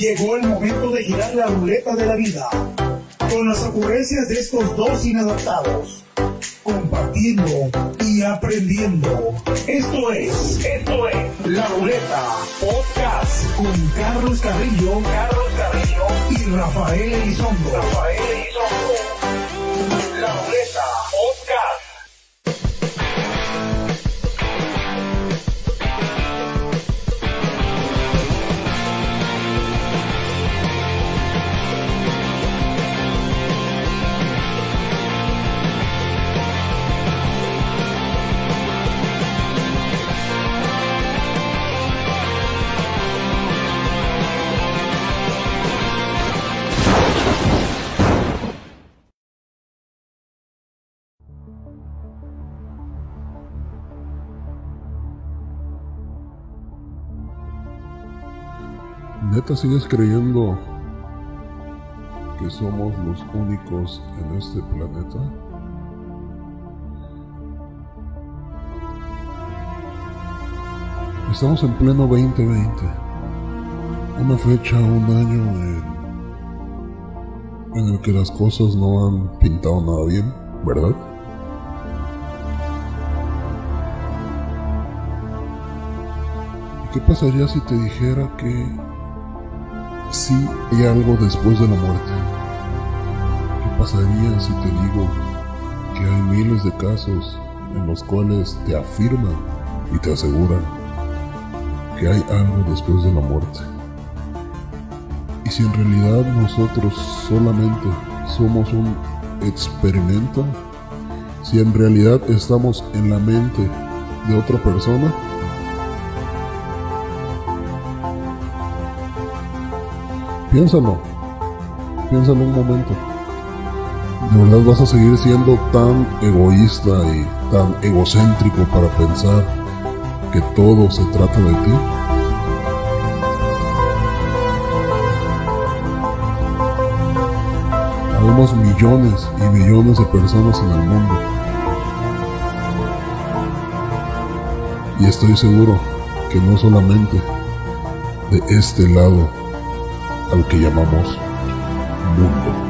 Llegó el momento de girar la ruleta de la vida con las ocurrencias de estos dos inadaptados, compartiendo y aprendiendo. Esto es, esto es La Ruleta Podcast con Carlos Carrillo, Carlos Carrillo y Rafael Elizondo. Rafael ¿Neta sigues creyendo que somos los únicos en este planeta? Estamos en pleno 2020, una fecha, un año en, en el que las cosas no han pintado nada bien, ¿verdad? ¿Y qué pasaría si te dijera que sí hay algo después de la muerte. ¿Qué pasaría si te digo que hay miles de casos en los cuales te afirman y te aseguran que hay algo después de la muerte? Y si en realidad nosotros solamente somos un experimento, si en realidad estamos en la mente de otra persona, Piénsalo. Piénsalo un momento. ¿De verdad vas a seguir siendo tan egoísta y tan egocéntrico para pensar que todo se trata de ti? Habemos millones y millones de personas en el mundo. Y estoy seguro que no solamente de este lado al que llamamos mundo.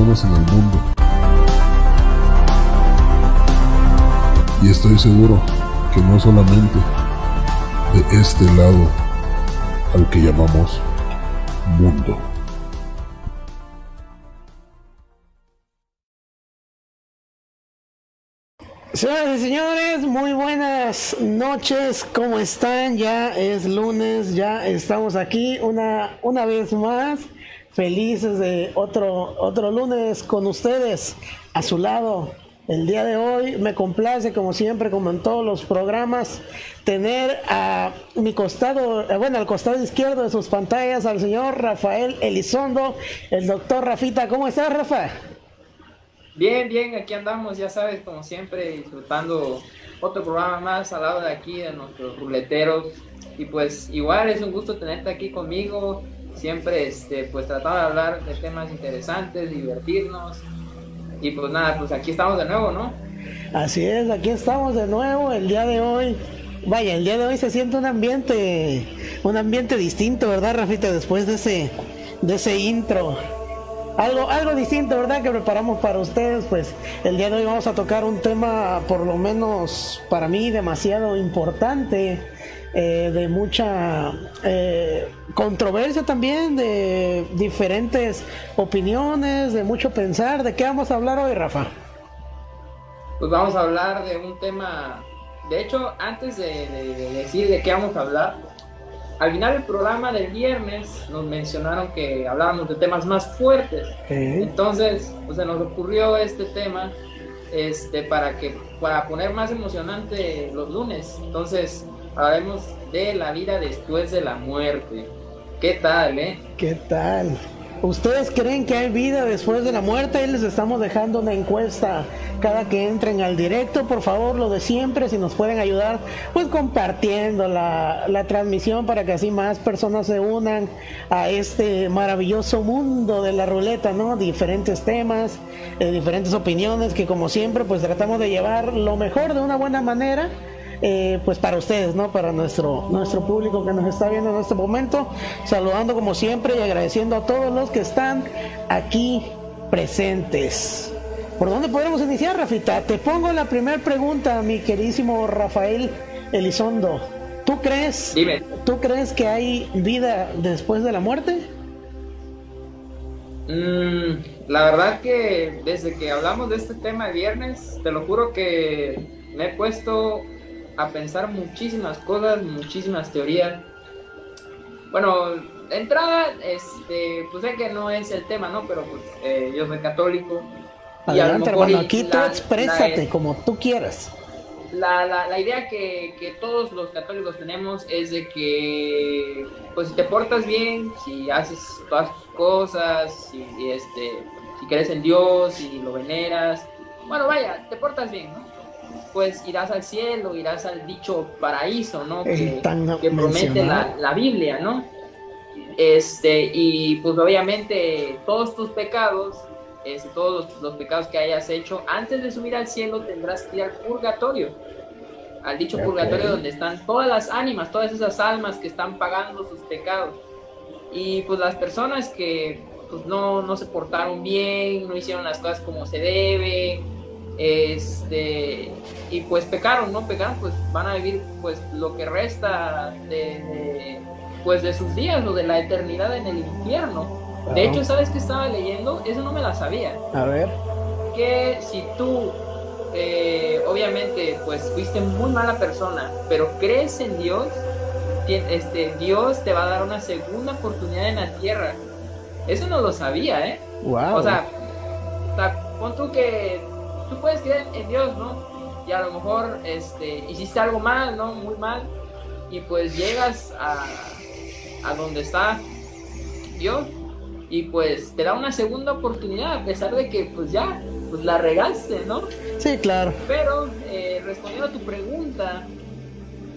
En el mundo. Y estoy seguro que no solamente de este lado al que llamamos mundo. Señoras y señores, muy buenas noches, ¿cómo están? Ya es lunes, ya estamos aquí una, una vez más, felices de otro, otro lunes con ustedes, a su lado. El día de hoy me complace, como siempre, como en todos los programas, tener a mi costado, eh, bueno, al costado izquierdo de sus pantallas al señor Rafael Elizondo, el doctor Rafita. ¿Cómo estás, Rafa? Bien, bien, aquí andamos, ya sabes, como siempre, disfrutando otro programa más al lado de aquí, de nuestros ruleteros. Y pues igual es un gusto tenerte aquí conmigo, siempre este, pues tratando de hablar de temas interesantes, divertirnos. Y pues nada, pues aquí estamos de nuevo, ¿no? Así es, aquí estamos de nuevo el día de hoy. Vaya, el día de hoy se siente un ambiente, un ambiente distinto, ¿verdad, Rafita? Después de ese, de ese intro. Algo, algo distinto, ¿verdad? Que preparamos para ustedes. Pues el día de hoy vamos a tocar un tema, por lo menos para mí, demasiado importante, eh, de mucha eh, controversia también, de diferentes opiniones, de mucho pensar. ¿De qué vamos a hablar hoy, Rafa? Pues vamos a hablar de un tema de hecho, antes de, decir de qué vamos a hablar, al final del programa del viernes nos mencionaron que hablábamos de temas más fuertes. Entonces, pues se nos ocurrió este tema este, para, que, para poner más emocionante los lunes. Entonces, hablaremos de la vida después de la muerte. ¿Qué tal, eh? ¿Qué tal? ¿Ustedes creen que hay vida después de la muerte? Y les estamos dejando una encuesta cada que entren al directo. Por favor, lo de siempre, si nos pueden ayudar, pues compartiendo la, la transmisión para que así más personas se unan a este maravilloso mundo de la ruleta, ¿no? Diferentes temas, eh, diferentes opiniones que como siempre, pues tratamos de llevar lo mejor de una buena manera eh, pues para ustedes, ¿no? Para nuestro, nuestro público que nos está viendo en este momento. Saludando como siempre y agradeciendo a todos los que están aquí presentes. ¿Por dónde podemos iniciar, Rafita? Te pongo la primera pregunta, mi queridísimo Rafael Elizondo. ¿Tú crees, ¿Tú crees que hay vida después de la muerte? Mm, la verdad que desde que hablamos de este tema el viernes, te lo juro que me he puesto a pensar muchísimas cosas, muchísimas teorías. Bueno, de entrada, este, pues sé que no es el tema, ¿no? Pero pues eh, yo soy católico. Adelante, hermano, aquí tú exprésate como tú quieras. La, la, la idea que, que, todos los católicos tenemos es de que, pues si te portas bien, si haces todas tus cosas, si, este, si crees en Dios, y lo veneras, bueno, vaya, te portas bien, ¿no? Pues irás al cielo, irás al dicho paraíso, ¿no? Que, promete la, Biblia, ¿no? Este, y pues obviamente todos tus pecados, este, todos los, pecados que hayas hecho, antes de subir al cielo tendrás que ir al purgatorio, al dicho purgatorio donde están todas las ánimas, todas esas almas que están pagando sus pecados. Y pues las personas que pues, no, no se portaron bien, no hicieron las cosas como se debe, este y pues pecaron no pecaron pues van a vivir pues lo que resta de, pues de sus días o de la eternidad en el infierno. De hecho sabes que estaba leyendo eso no me la sabía. A ver. Que si tú eh, obviamente pues fuiste muy mala persona pero crees en Dios este Dios te va a dar una segunda oportunidad en la tierra. Eso no lo sabía eh wow. o sea, o sea pon tú que tú puedes creer en Dios, ¿no? Y a lo mejor este, hiciste algo mal, ¿no? Muy mal. Y pues llegas a, a donde está Dios y pues te da una segunda oportunidad a pesar de que pues ya, pues la regaste, ¿no? Sí, claro. Pero eh, respondiendo a tu pregunta,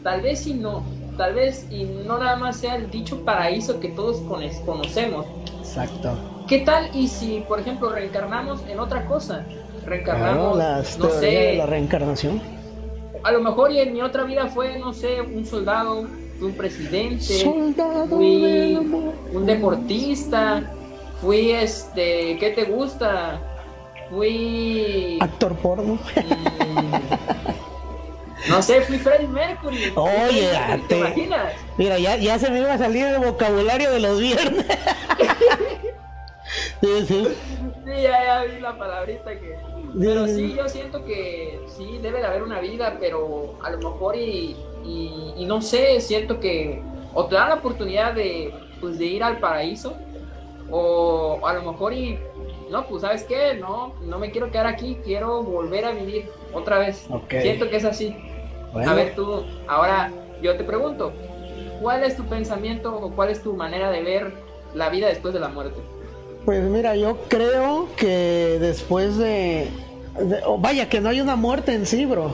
tal vez y no, tal vez y no nada más sea el dicho paraíso que todos conocemos. Exacto. ¿Qué tal y si, por ejemplo, reencarnamos en otra cosa? Reencarnamos, no sé, la reencarnación. A lo mejor y en mi otra vida fue, no sé, un soldado, fui un presidente, fui un deportista, fui este, ¿qué te gusta? Fui actor porno. No sé, fui Freddie Mercury. Oye, ¿te, imaginas? Mira, ya, ya se me iba a salir el vocabulario de los viernes. sí, sí. Sí, ya, ya vi la palabrita que pero sí, yo siento que sí, debe de haber una vida, pero a lo mejor y, y, no sé, siento que o te dan la oportunidad de, pues, de ir al paraíso, o a lo mejor y, no, pues sabes qué, no, no me quiero quedar aquí, quiero volver a vivir otra vez. Siento que es así. A ver tú, ahora yo te pregunto, ¿cuál es tu pensamiento o cuál es tu manera de ver la vida después de la muerte? Pues mira, yo creo que después de, vaya, que no hay una muerte en sí, bro.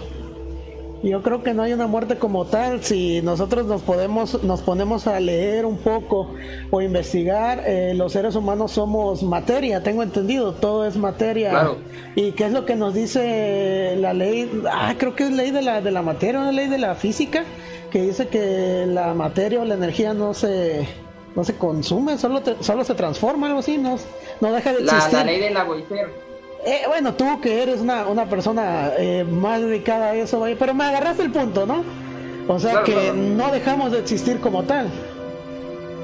Yo creo que no hay una muerte como tal. Si nosotros nos podemos, nos ponemos a leer un poco o investigar, eh, los seres humanos somos materia, tengo entendido, todo es materia. Claro. ¿Y qué es lo que nos dice la ley? Ah, creo que es ley de la, de la materia, una ley de la física, que dice que la materia o la energía no se no se consume, solo, solo se transforma, algo así, no, no deja de existir. La, ley de la eh, bueno, tú que eres una, una persona eh, más dedicada a eso, pero me agarraste el punto, ¿no? O sea que no dejamos de existir como tal.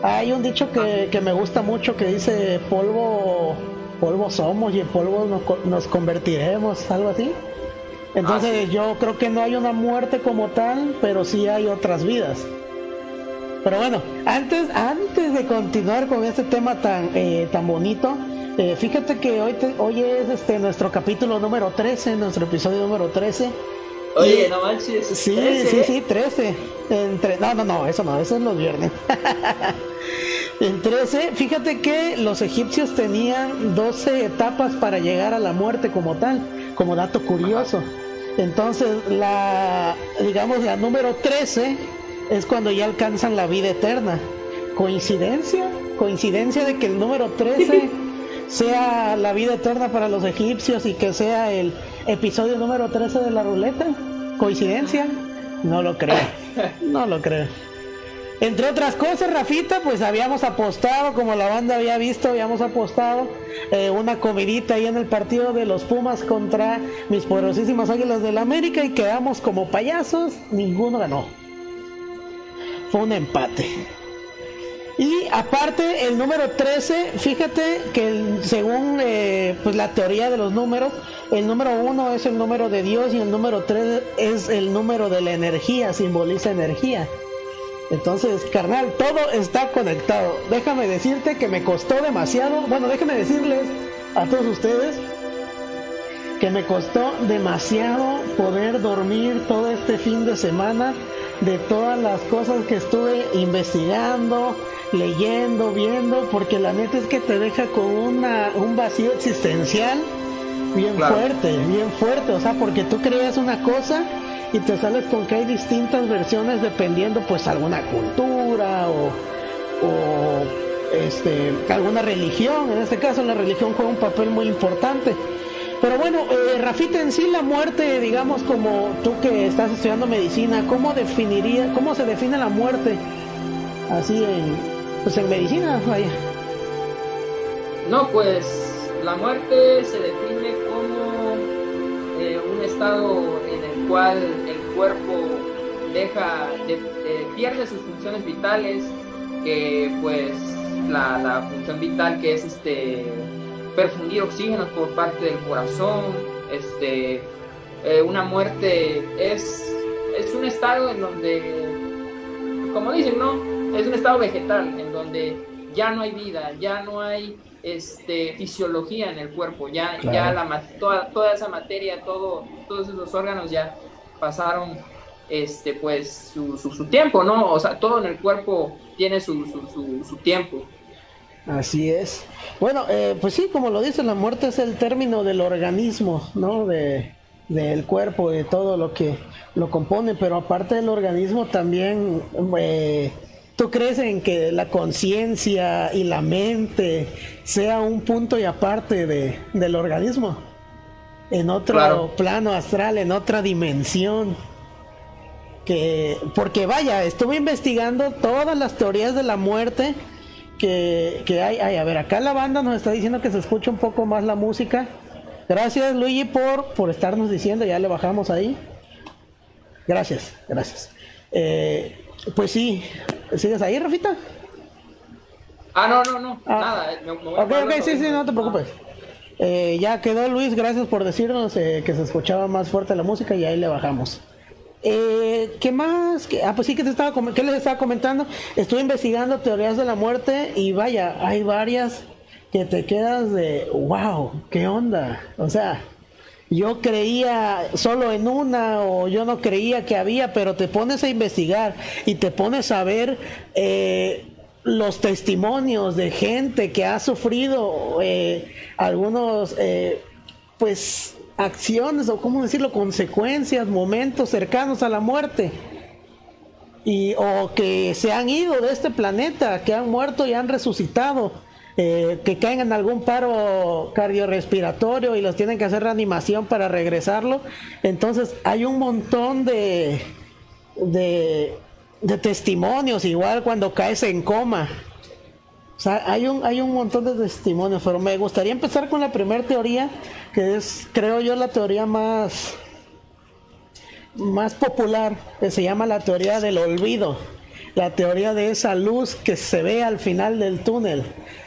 Hay un dicho que, que, me gusta mucho que dice polvo, polvo somos y en polvo nos, nos convertiremos, algo así. Entonces yo creo que no hay una muerte como tal, pero sí hay otras vidas. Pero bueno, antes, antes de continuar con este tema tan, eh, tan bonito, eh, fíjate que hoy, hoy es este nuestro capítulo número 13, nuestro episodio número 13. Oye, no manches. Sí, sí, sí, 13. Entre, no, no, no, eso no, eso es los viernes. en 13, fíjate que los egipcios tenían 12 etapas para llegar a la muerte como tal, como dato curioso. Entonces, la, digamos, la número 13 es cuando ya alcanzan la vida eterna. ¿Coincidencia? ¿Coincidencia de que el número 13 sea la vida eterna para los egipcios y que sea el episodio número 13 de la ruleta. ¿Coincidencia? No lo creo. No lo creo. Entre otras cosas, Rafita, pues habíamos apostado, como la banda había visto, habíamos apostado eh, una comidita ahí en el partido de los Pumas contra mis poderosísimas Águilas del la América y quedamos como payasos, ninguno ganó. Un empate. Y aparte, el número 13, fíjate que según eh, pues la teoría de los números, el número 1 es el número de Dios y el número 3 es el número de la energía, simboliza energía. Entonces, carnal, todo está conectado. Déjame decirte que me costó demasiado, bueno, déjame decirles a todos ustedes que me costó demasiado poder dormir todo este fin de semana de todas las cosas que estuve investigando, leyendo, viendo, porque la neta es que te deja con una, un vacío existencial bien fuerte, bien fuerte, o sea, porque tú creías una cosa y te sales con que hay distintas versiones dependiendo pues alguna cultura o, o este, alguna religión, en este caso la religión juega un papel muy importante. Pero bueno, eh, Rafita, en sí la muerte, digamos, como tú que estás estudiando medicina, ¿cómo definiría, cómo se define la muerte? Así en, pues en medicina, vaya. No, pues la muerte se define como eh, un estado en el cual el cuerpo deja, de, pierde sus funciones vitales, que pues la función vital que es este perfundir oxígeno por parte del corazón, este, eh, una muerte es, es un estado en donde, como dicen, ¿no? Es un estado vegetal, en donde ya no hay vida, ya no hay este, fisiología en el cuerpo, ya, ya la, toda, toda esa materia, todo, todos esos órganos ya pasaron este, pues, su, su, tiempo, ¿no? O sea, todo en el cuerpo tiene su, su, su tiempo. Así es. Bueno, eh, pues sí, como lo dice, la muerte es el término del organismo, ¿no? De, del cuerpo, de todo lo que lo compone, pero aparte del organismo también, eh, ¿tú crees en que la conciencia y la mente sea un punto y aparte de, del organismo? En otro plano astral, en otra dimensión. Que, porque vaya, estuve investigando todas las teorías de la muerte que, que hay, hay, a ver, acá la banda nos está diciendo que se escucha un poco más la música. Gracias Luigi por, por estarnos diciendo, ya le bajamos ahí. Gracias, gracias. Eh, pues sí, ¿sigues ahí, Rafita? Ah, no, no, no, ah. nada. Me, ok, ok, sí, sí, no te preocupes. Eh, ya quedó Luis, gracias por decirnos eh, que se escuchaba más fuerte la música y ahí le bajamos. Eh, ¿Qué más? ¿Qué, ah, pues sí que te estaba ¿qué les estaba comentando. Estuve investigando teorías de la muerte y vaya, hay varias que te quedas de wow, ¿qué onda? O sea, yo creía solo en una o yo no creía que había, pero te pones a investigar y te pones a ver eh, los testimonios de gente que ha sufrido eh, algunos, eh, pues acciones o cómo decirlo, consecuencias, momentos cercanos a la muerte. Y, o que se han ido de este planeta, que han muerto y han resucitado, eh, que caen en algún paro cardiorrespiratorio y los tienen que hacer reanimación para regresarlo. Entonces hay un montón de, de, de testimonios, igual cuando caes en coma. O sea, hay un, hay un montón de testimonios, pero me gustaría empezar con la primera teoría, que es, creo yo, la teoría más, más popular, que se llama la teoría del olvido, la teoría de esa luz que se ve al final del túnel.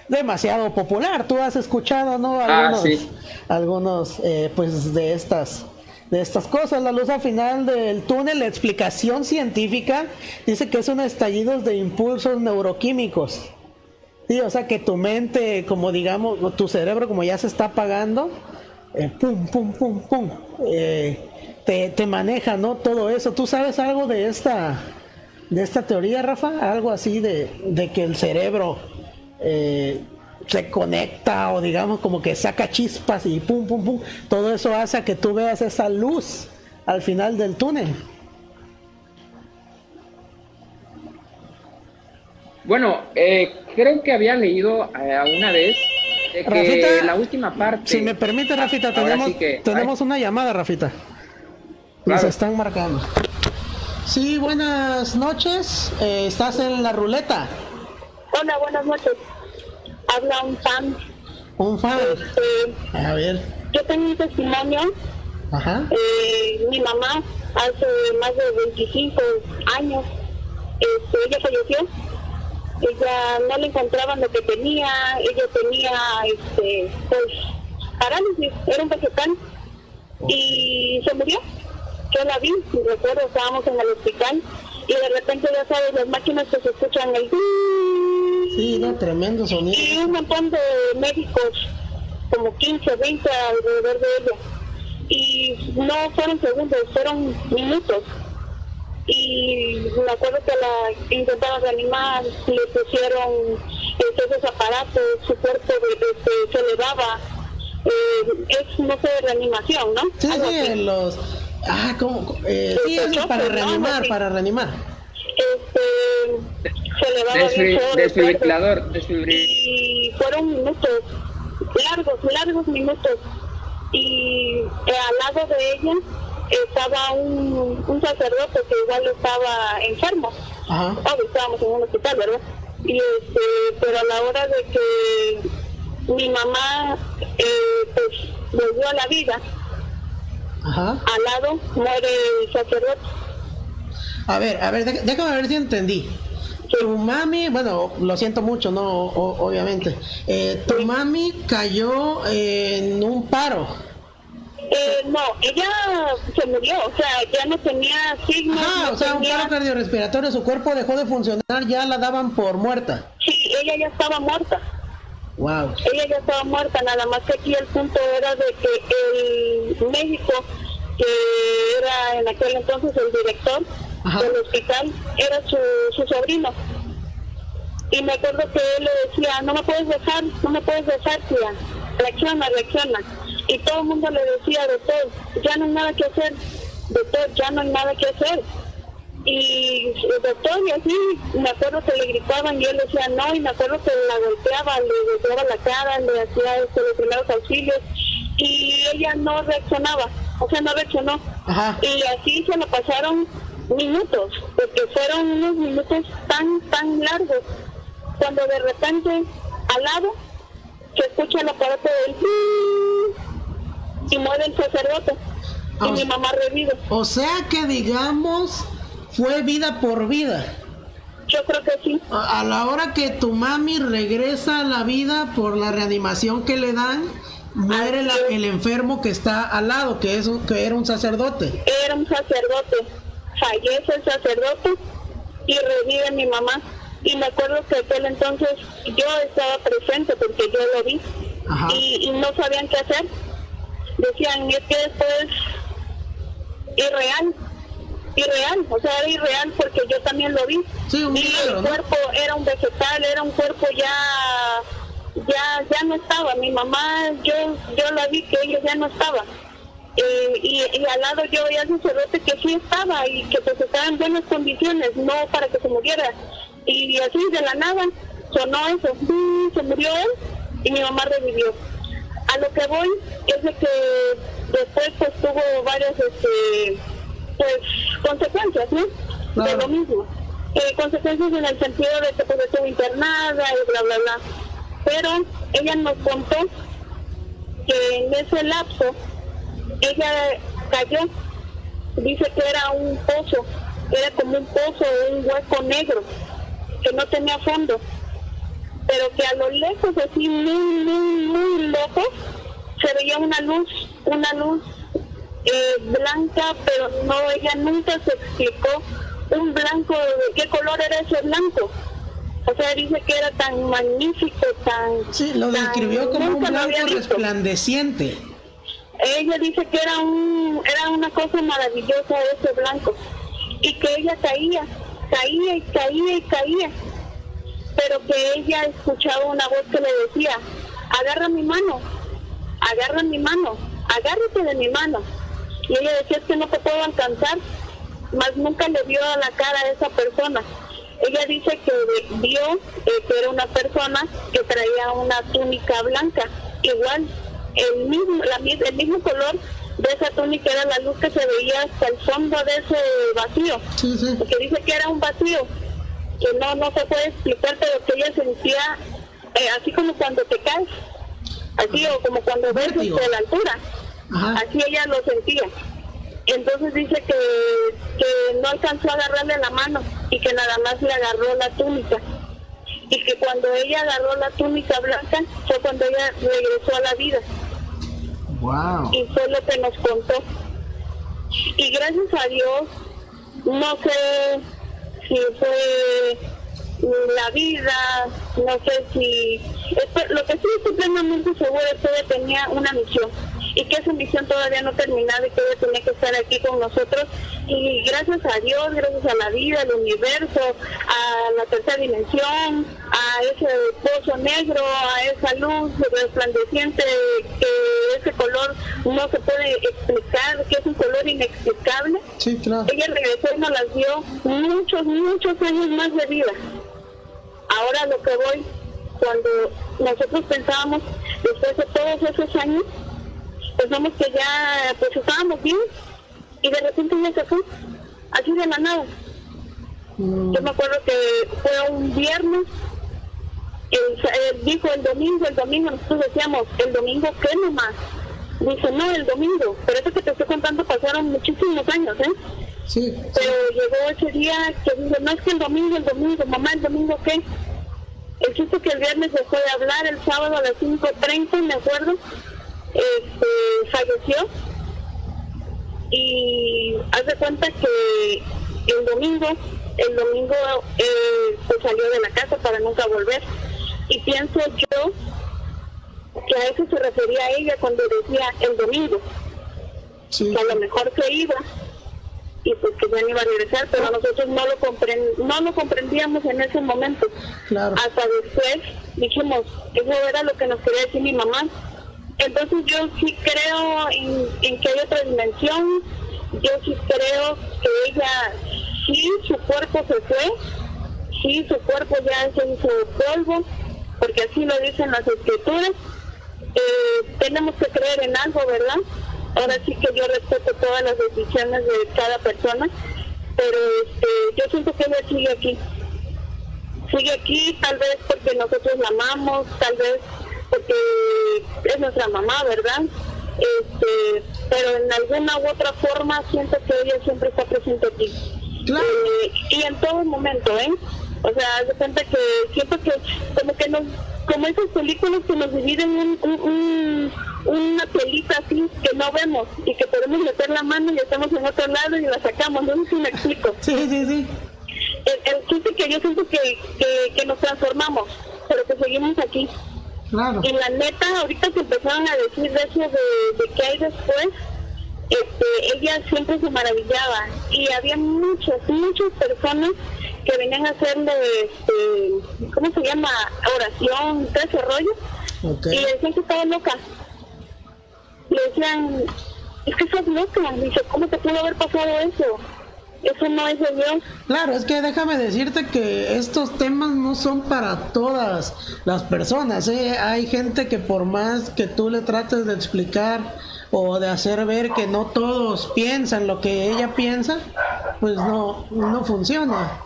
Demasiado popular, tú has escuchado, ¿no? Ah, algunos, algunos eh, pues de estas de estas cosas. La luz al final del túnel, la explicación científica dice que es un estallido de impulsos neuroquímicos. Sí, o sea que tu mente, como digamos, tu cerebro como ya se está apagando, eh, pum, pum, pum, pum, eh, te, maneja, ¿no? Todo eso. ¿Tú sabes algo de esta, de esta teoría, Rafa? Algo así de, de que el cerebro eh, se conecta o digamos como que saca chispas y pum, pum, pum. Todo eso hace que tú veas esa luz al final del túnel. Bueno, eh, creo que había leído eh, una vez que la última parte. Si me permite, Rafita, tenemos, tenemos una llamada, Rafita. Nos están marcando. Sí, buenas noches. Eh, ¿Estás en la ruleta? Hola, buenas noches habla un fan. Un fan. Este, a ver. Yo tengo un testimonio. Ajá. Eh, mi mamá hace más de 25 años, este, ella falleció. Ella no le encontraban lo que tenía, ella tenía, este, pues, parálisis, era un vegetal y se murió. Yo la vi, recuerdo, estábamos en el hospital y de repente ya sabes, las máquinas que se escuchan el Sí, no, tremendo sonido. Y un montón de médicos, como 15, 20 alrededor de ella. Y no fueron segundos, fueron minutos. Y me acuerdo que la intentaban reanimar, le pusieron esos aparatos, su cuerpo de, se elevaba. Eh, es, no sé, reanimación, ¿no? Sí, sí, los... Ah, ¿cómo? Eh, sí, es para reanimar, para reanimar. Este, se le daba desfibrilador, Y fueron minutos, largos, largos minutos. Y eh, al lado de ella estaba un, un sacerdote que igual estaba enfermo. Ajá. estábamos en un hospital, ¿verdad? Y este, pero a la hora de que mi mamá eh, pues volvió a la vida, Ajá. al lado muere el sacerdote. A ver, a ver, déjame ver si entendí tu mami, bueno, lo siento mucho, no, obviamente. Eh, tu mami cayó en un paro. No, ella se murió, o sea, ya no tenía signos. Ah, o sea, un paro cardiorrespiratorio, su cuerpo dejó de funcionar, ya la daban por muerta. Sí, ella ya estaba muerta. Wow. Ella ya estaba muerta, nada más que aquí el punto era de que el médico, que era en aquel entonces el director, del hospital era su, su sobrino. Y me acuerdo que él le decía, no me puedes dejar, no me puedes dejar, tía. Reacciona, reacciona. Y todo el mundo le decía, doctor, ya no hay nada que hacer. Doctor, ya no hay nada que hacer. Y el doctor, y así, me acuerdo que le gritaban y él decía no, y me acuerdo que la golpeaba, le golpeaba la cara, le hacía este, los primeros auxilios, y ella no reaccionaba, o sea, no reaccionó. Y así se lo pasaron minutos, porque fueron unos minutos tan, tan largos, cuando de repente al lado se escucha el aparato del y muere el sacerdote y mi mamá revive. O sea que digamos fue vida por vida. Yo creo que sí. A, la hora que tu mami regresa a la vida por la reanimación que le dan, muere el enfermo que está al lado, que es que era un sacerdote. Era un sacerdote fallece el sacerdote y revive mi mamá. Y me acuerdo que aquel entonces yo estaba presente porque yo lo vi y, no sabían qué hacer. Decían, es que esto es irreal, irreal, o sea, era irreal porque yo también lo vi. y el cuerpo era un vegetal, era un cuerpo ya ya ya no estaba. Mi mamá, yo yo la vi que ella ya no estaba. Eh, y, al lado yo veía al sacerdote que sí estaba y que pues estaba en buenas condiciones, no para que se muriera. Y así de la nada sonó eso, se murió él y mi mamá revivió. A lo que voy es de que después pues tuvo varias este, pues consecuencias, ¿no? De lo mismo. Eh, consecuencias en el sentido de que pues estuvo internada y bla bla bla. Pero ella nos contó que en ese lapso ella cayó, dice que era un pozo, era como un pozo, un hueco negro, que no tenía fondo, pero que a lo lejos, así muy, muy, muy lejos, se veía una luz, una luz eh, blanca, pero no, ella nunca se explicó un blanco, de qué color era ese blanco. O sea, dice que era tan magnífico, tan... Sí, lo describió como un blanco resplandeciente. Ella dice que era, un, era una cosa maravillosa ese blanco y que ella caía, caía y caía y caía, pero que ella escuchaba una voz que le decía, agarra mi mano, agarra mi mano, agárrate de mi mano. Y ella decía, es que no te puedo alcanzar, más nunca le vio a la cara a esa persona. Ella dice que vio eh, que era una persona que traía una túnica blanca, igual, el mismo, la, el mismo color de esa túnica era la luz que se veía hasta el fondo de ese vacío. Porque dice que era un vacío, que no, no se puede explicar, pero que ella sentía eh, así como cuando te caes, así o como cuando ves desde la altura, así ella lo sentía. Entonces dice que, que no alcanzó a agarrarle la mano y que nada más le agarró la túnica. Y que cuando ella agarró la túnica blanca fue cuando ella regresó a la vida. Wow. Y fue lo que nos contó. Y gracias a Dios, no sé si fue la vida, no sé si... Lo que estoy plenamente seguro es que tenía una misión y que esa misión todavía no terminaba y que ella tenía que estar aquí con nosotros. Y gracias a Dios, gracias a la vida, al universo, a la tercera dimensión, a ese pozo negro, a esa luz resplandeciente, que ese color no se puede explicar, que es un color inexplicable. Sí, claro. Ella regresó y nos las dio muchos, muchos años más de vida. Ahora lo que voy, cuando nosotros pensábamos, después de todos esos años, pensamos que ya pues estábamos bien y de repente ya se fue, así de la nada. Mm. Yo me acuerdo que fue un viernes, él, dijo el domingo, el domingo nosotros decíamos, el domingo qué nomás. Dice, no, el domingo, pero eso que te estoy contando pasaron muchísimos años, ¿eh? Sí, Pero llegó ese día que dice, no es que el domingo, el domingo, mamá, el domingo qué. El chiste que el viernes dejó de hablar, el sábado a las 5.30, me acuerdo, este, falleció. Y haz de cuenta que el domingo, el domingo eh, pues salió de la casa para nunca volver. Y pienso yo que a eso se refería ella cuando decía el domingo, que a lo mejor se iba y pues que ya no iba a regresar, pero nosotros no lo comprend no lo comprendíamos en ese momento. Hasta después dijimos, eso era lo que nos quería decir mi mamá entonces yo sí creo en, que hay otra dimensión, yo sí creo que ella, sí, su cuerpo se fue, sí, su cuerpo ya se hizo polvo, porque así lo dicen las escrituras. Eh, tenemos que creer en algo, ¿verdad? Ahora sí que yo respeto todas las decisiones de cada persona, pero este, yo siento que ella sigue aquí. Sigue aquí tal vez porque nosotros la amamos, tal vez porque es nuestra mamá, ¿verdad? Este, pero en alguna u otra forma siento que ella siempre está presente aquí. Claro. Eh, y en todo momento, ¿eh? O sea, de cuenta que siento que como que nos, como esas películas que nos dividen un, una pelita así que no vemos y que podemos meter la mano y estamos en otro lado y la sacamos, no sé si me explico. Sí, sí, sí. El, el chiste que yo siento que, que, que nos transformamos, pero que seguimos aquí. Y la neta, ahorita que empezaron a decir de eso de, qué hay después, este, ella siempre se maravillaba. Y había muchas, muchas personas que venían a hacerle, este, ¿cómo se llama? Oración, todo ese rollo. Y le decían que estaba loca. Le decían, es que estás loca. Dice, ¿cómo te pudo haber pasado eso? Eso no es de Dios. Claro, es que déjame decirte que estos temas no son para todas las personas. ¿eh? Hay gente que por más que tú le trates de explicar o de hacer ver que no todos piensan lo que ella piensa, pues no, no funciona.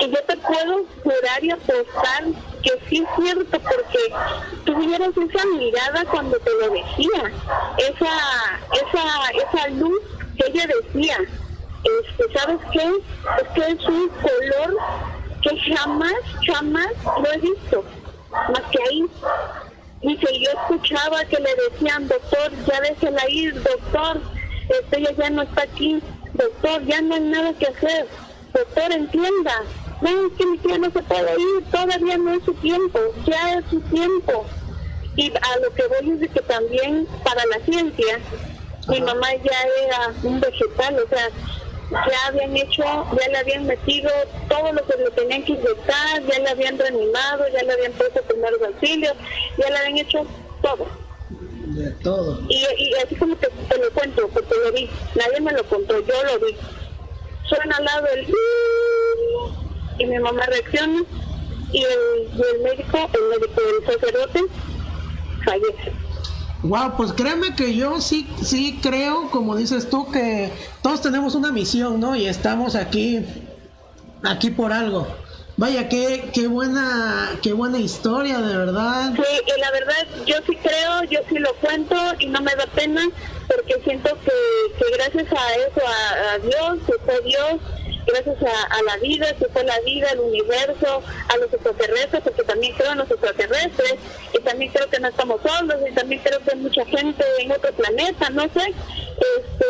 Y yo te puedo jurar y apostar que sí es cierto, porque tuvieras esa mirada cuando te lo decía, esa, esa, esa luz que ella decía este, ¿sabes qué? Es que es un color que jamás, jamás lo he visto, más que ahí. Dice, yo escuchaba que le decían, doctor, ya déjela ir, doctor, este, ella ya no está aquí, doctor, ya no hay nada que hacer, doctor, entienda, no, es que mi tía no se puede ir, todavía no es su tiempo, ya es su tiempo. Y a lo que voy es de que también para la ciencia, mi mamá ya era un vegetal, o sea, ya habían hecho, ya le habían metido todo lo que le tenían que inyectar, ya le habían reanimado, ya le habían puesto primeros auxilios, ya le habían hecho todo. De todo. Y, y así como te, te, lo cuento, porque lo vi, nadie me lo contó, yo lo vi. Suena al lado el y mi mamá reacciona y el, y el médico, el médico del sacerdote, fallece. Wow, pues créeme que yo sí, sí creo, como dices tú, que todos tenemos una misión, ¿no? Y estamos aquí, aquí por algo. Vaya, qué, qué buena, qué buena historia, de verdad. Sí, la verdad, yo sí creo, yo sí lo cuento y no me da pena, porque siento que, gracias a eso, a, Dios, que fue Dios, gracias a, a, la vida, que fue la vida, al universo, a los extraterrestres, porque también creo en los extraterrestres, y también creo que no estamos solos, y también creo que hay mucha gente en otro planeta, no sé, este,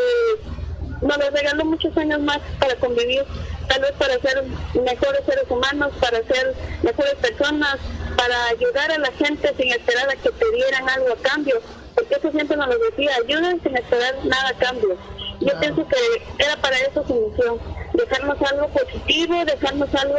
nos regaló muchos años más para convivir, tal vez para ser mejores seres humanos, para ser mejores personas, para ayudar a la gente sin esperar a que te dieran algo a cambio, porque eso siempre nos lo decía, ayuden sin esperar nada a cambio. Yo pienso que era para eso su misión, dejarnos algo positivo, dejarnos algo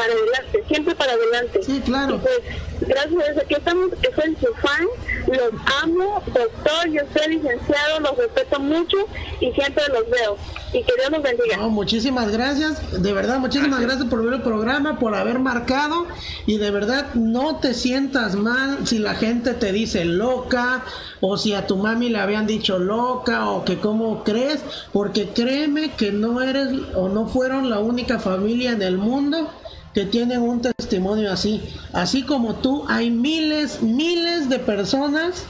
para adelante, siempre para adelante. Sí, claro. Y pues, gracias a que estamos, que soy su fan, los amo, doctor, yo soy licenciado, los respeto mucho y siempre los veo. Y que Dios los bendiga. No, muchísimas gracias, de verdad, muchísimas gracias por ver el programa, por haber marcado y de verdad no te sientas mal si la gente te dice loca o si a tu mami le habían dicho loca o que cómo crees, porque créeme que no eres o no fueron la única familia en el mundo que tienen un testimonio así. Así como tú, hay miles, miles de personas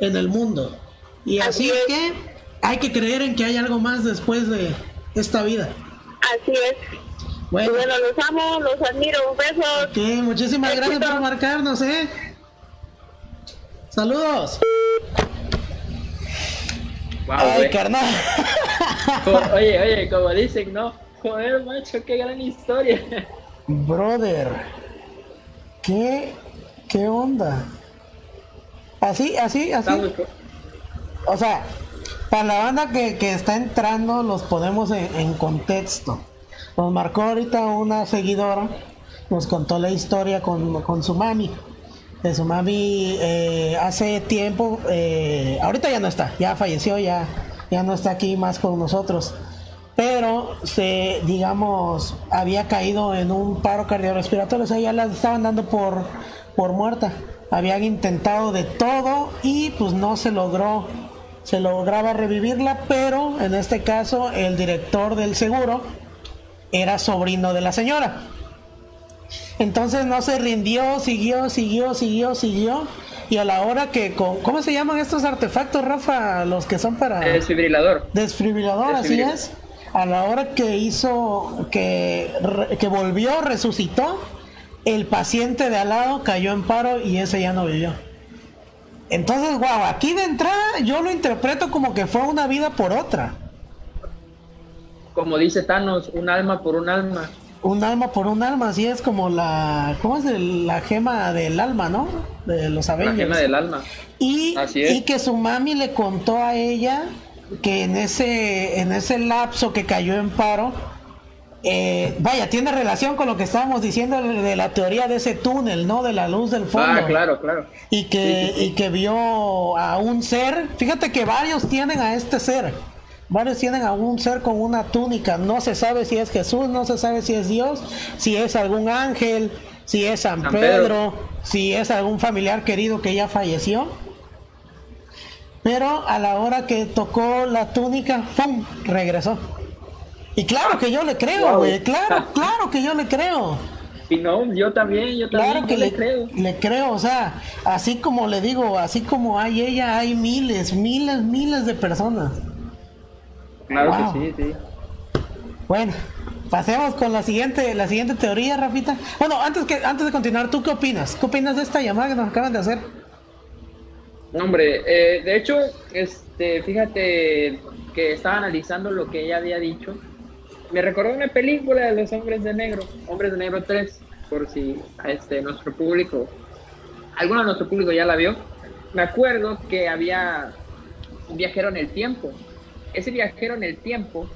en el mundo. Y así, así que hay que creer en que hay algo más después de esta vida. Así es. Bueno, bueno los amo, los admiro. Besos. Okay, muchísimas Éxito. gracias por marcarnos, ¿eh? Saludos. Wow, Ay, carnal. Como- oye, oye, como dicen, no. Joder, macho, qué gran historia. Brother, ¿qué, qué onda? Así, así, así. O sea, para la banda que, que está entrando, los ponemos en, en contexto. Nos marcó ahorita una seguidora, nos contó la historia con, con su mami. De su mami eh, hace tiempo, eh, ahorita ya no está, ya falleció, ya, ya no está aquí más con nosotros. Pero se, digamos, había caído en un paro cardiorrespiratorio, o sea, ya la estaban dando por, por muerta. Habían intentado de todo y pues no se logró se lograba revivirla, pero en este caso el director del seguro era sobrino de la señora. Entonces no se rindió, siguió, siguió, siguió, siguió. Y a la hora que, con, ¿cómo se llaman estos artefactos, Rafa? Los que son para... Desfibrilador. Desfibrilador, así es. A la hora que hizo, que, que volvió, resucitó, el paciente de al lado cayó en paro y ese ya no vivió. Entonces, wow, aquí de entrada yo lo interpreto como que fue una vida por otra. Como dice Thanos, un alma por un alma. Un alma por un alma, así es como la, ¿cómo es? el- la gema del alma, ¿no? De los La Avengers. gema del alma. Y, Así es. y que su mami le contó a ella que en ese, en ese lapso que cayó en paro, eh, vaya, tiene relación con lo que estábamos diciendo de la teoría de ese túnel, ¿no? De la luz del fondo. Ah, claro, claro. Y que, Sí, sí, sí. y que vio a un ser, fíjate que varios tienen a este ser, varios tienen a un ser con una túnica, no se sabe si es Jesús, no se sabe si es Dios, si es algún ángel, si es San, San Pedro, Pedro. si es algún familiar querido que ya falleció. Pero a la hora que tocó la túnica, ¡pum! regresó. Y claro que yo le creo, Wow. güey, claro, claro que yo le creo. Y no, yo también, yo también Claro que le, le creo. le creo, o sea, así como le digo, así como hay ella, hay miles, miles, miles de personas. Claro Wow. que sí, sí. Bueno, pasemos con la siguiente, la siguiente teoría, Rafita. Bueno, antes que, antes de continuar, ¿tú qué opinas? ¿Qué opinas de esta llamada que nos acaban de hacer? Hombre, eh, de hecho, este, fíjate que estaba analizando lo que ella había dicho. Me recordó una película de los hombres de negro, Hombres de Negro 3, por si este, nuestro público, alguno de nuestro público ya la vio. Me acuerdo que había un viajero en el tiempo. Ese viajero en el tiempo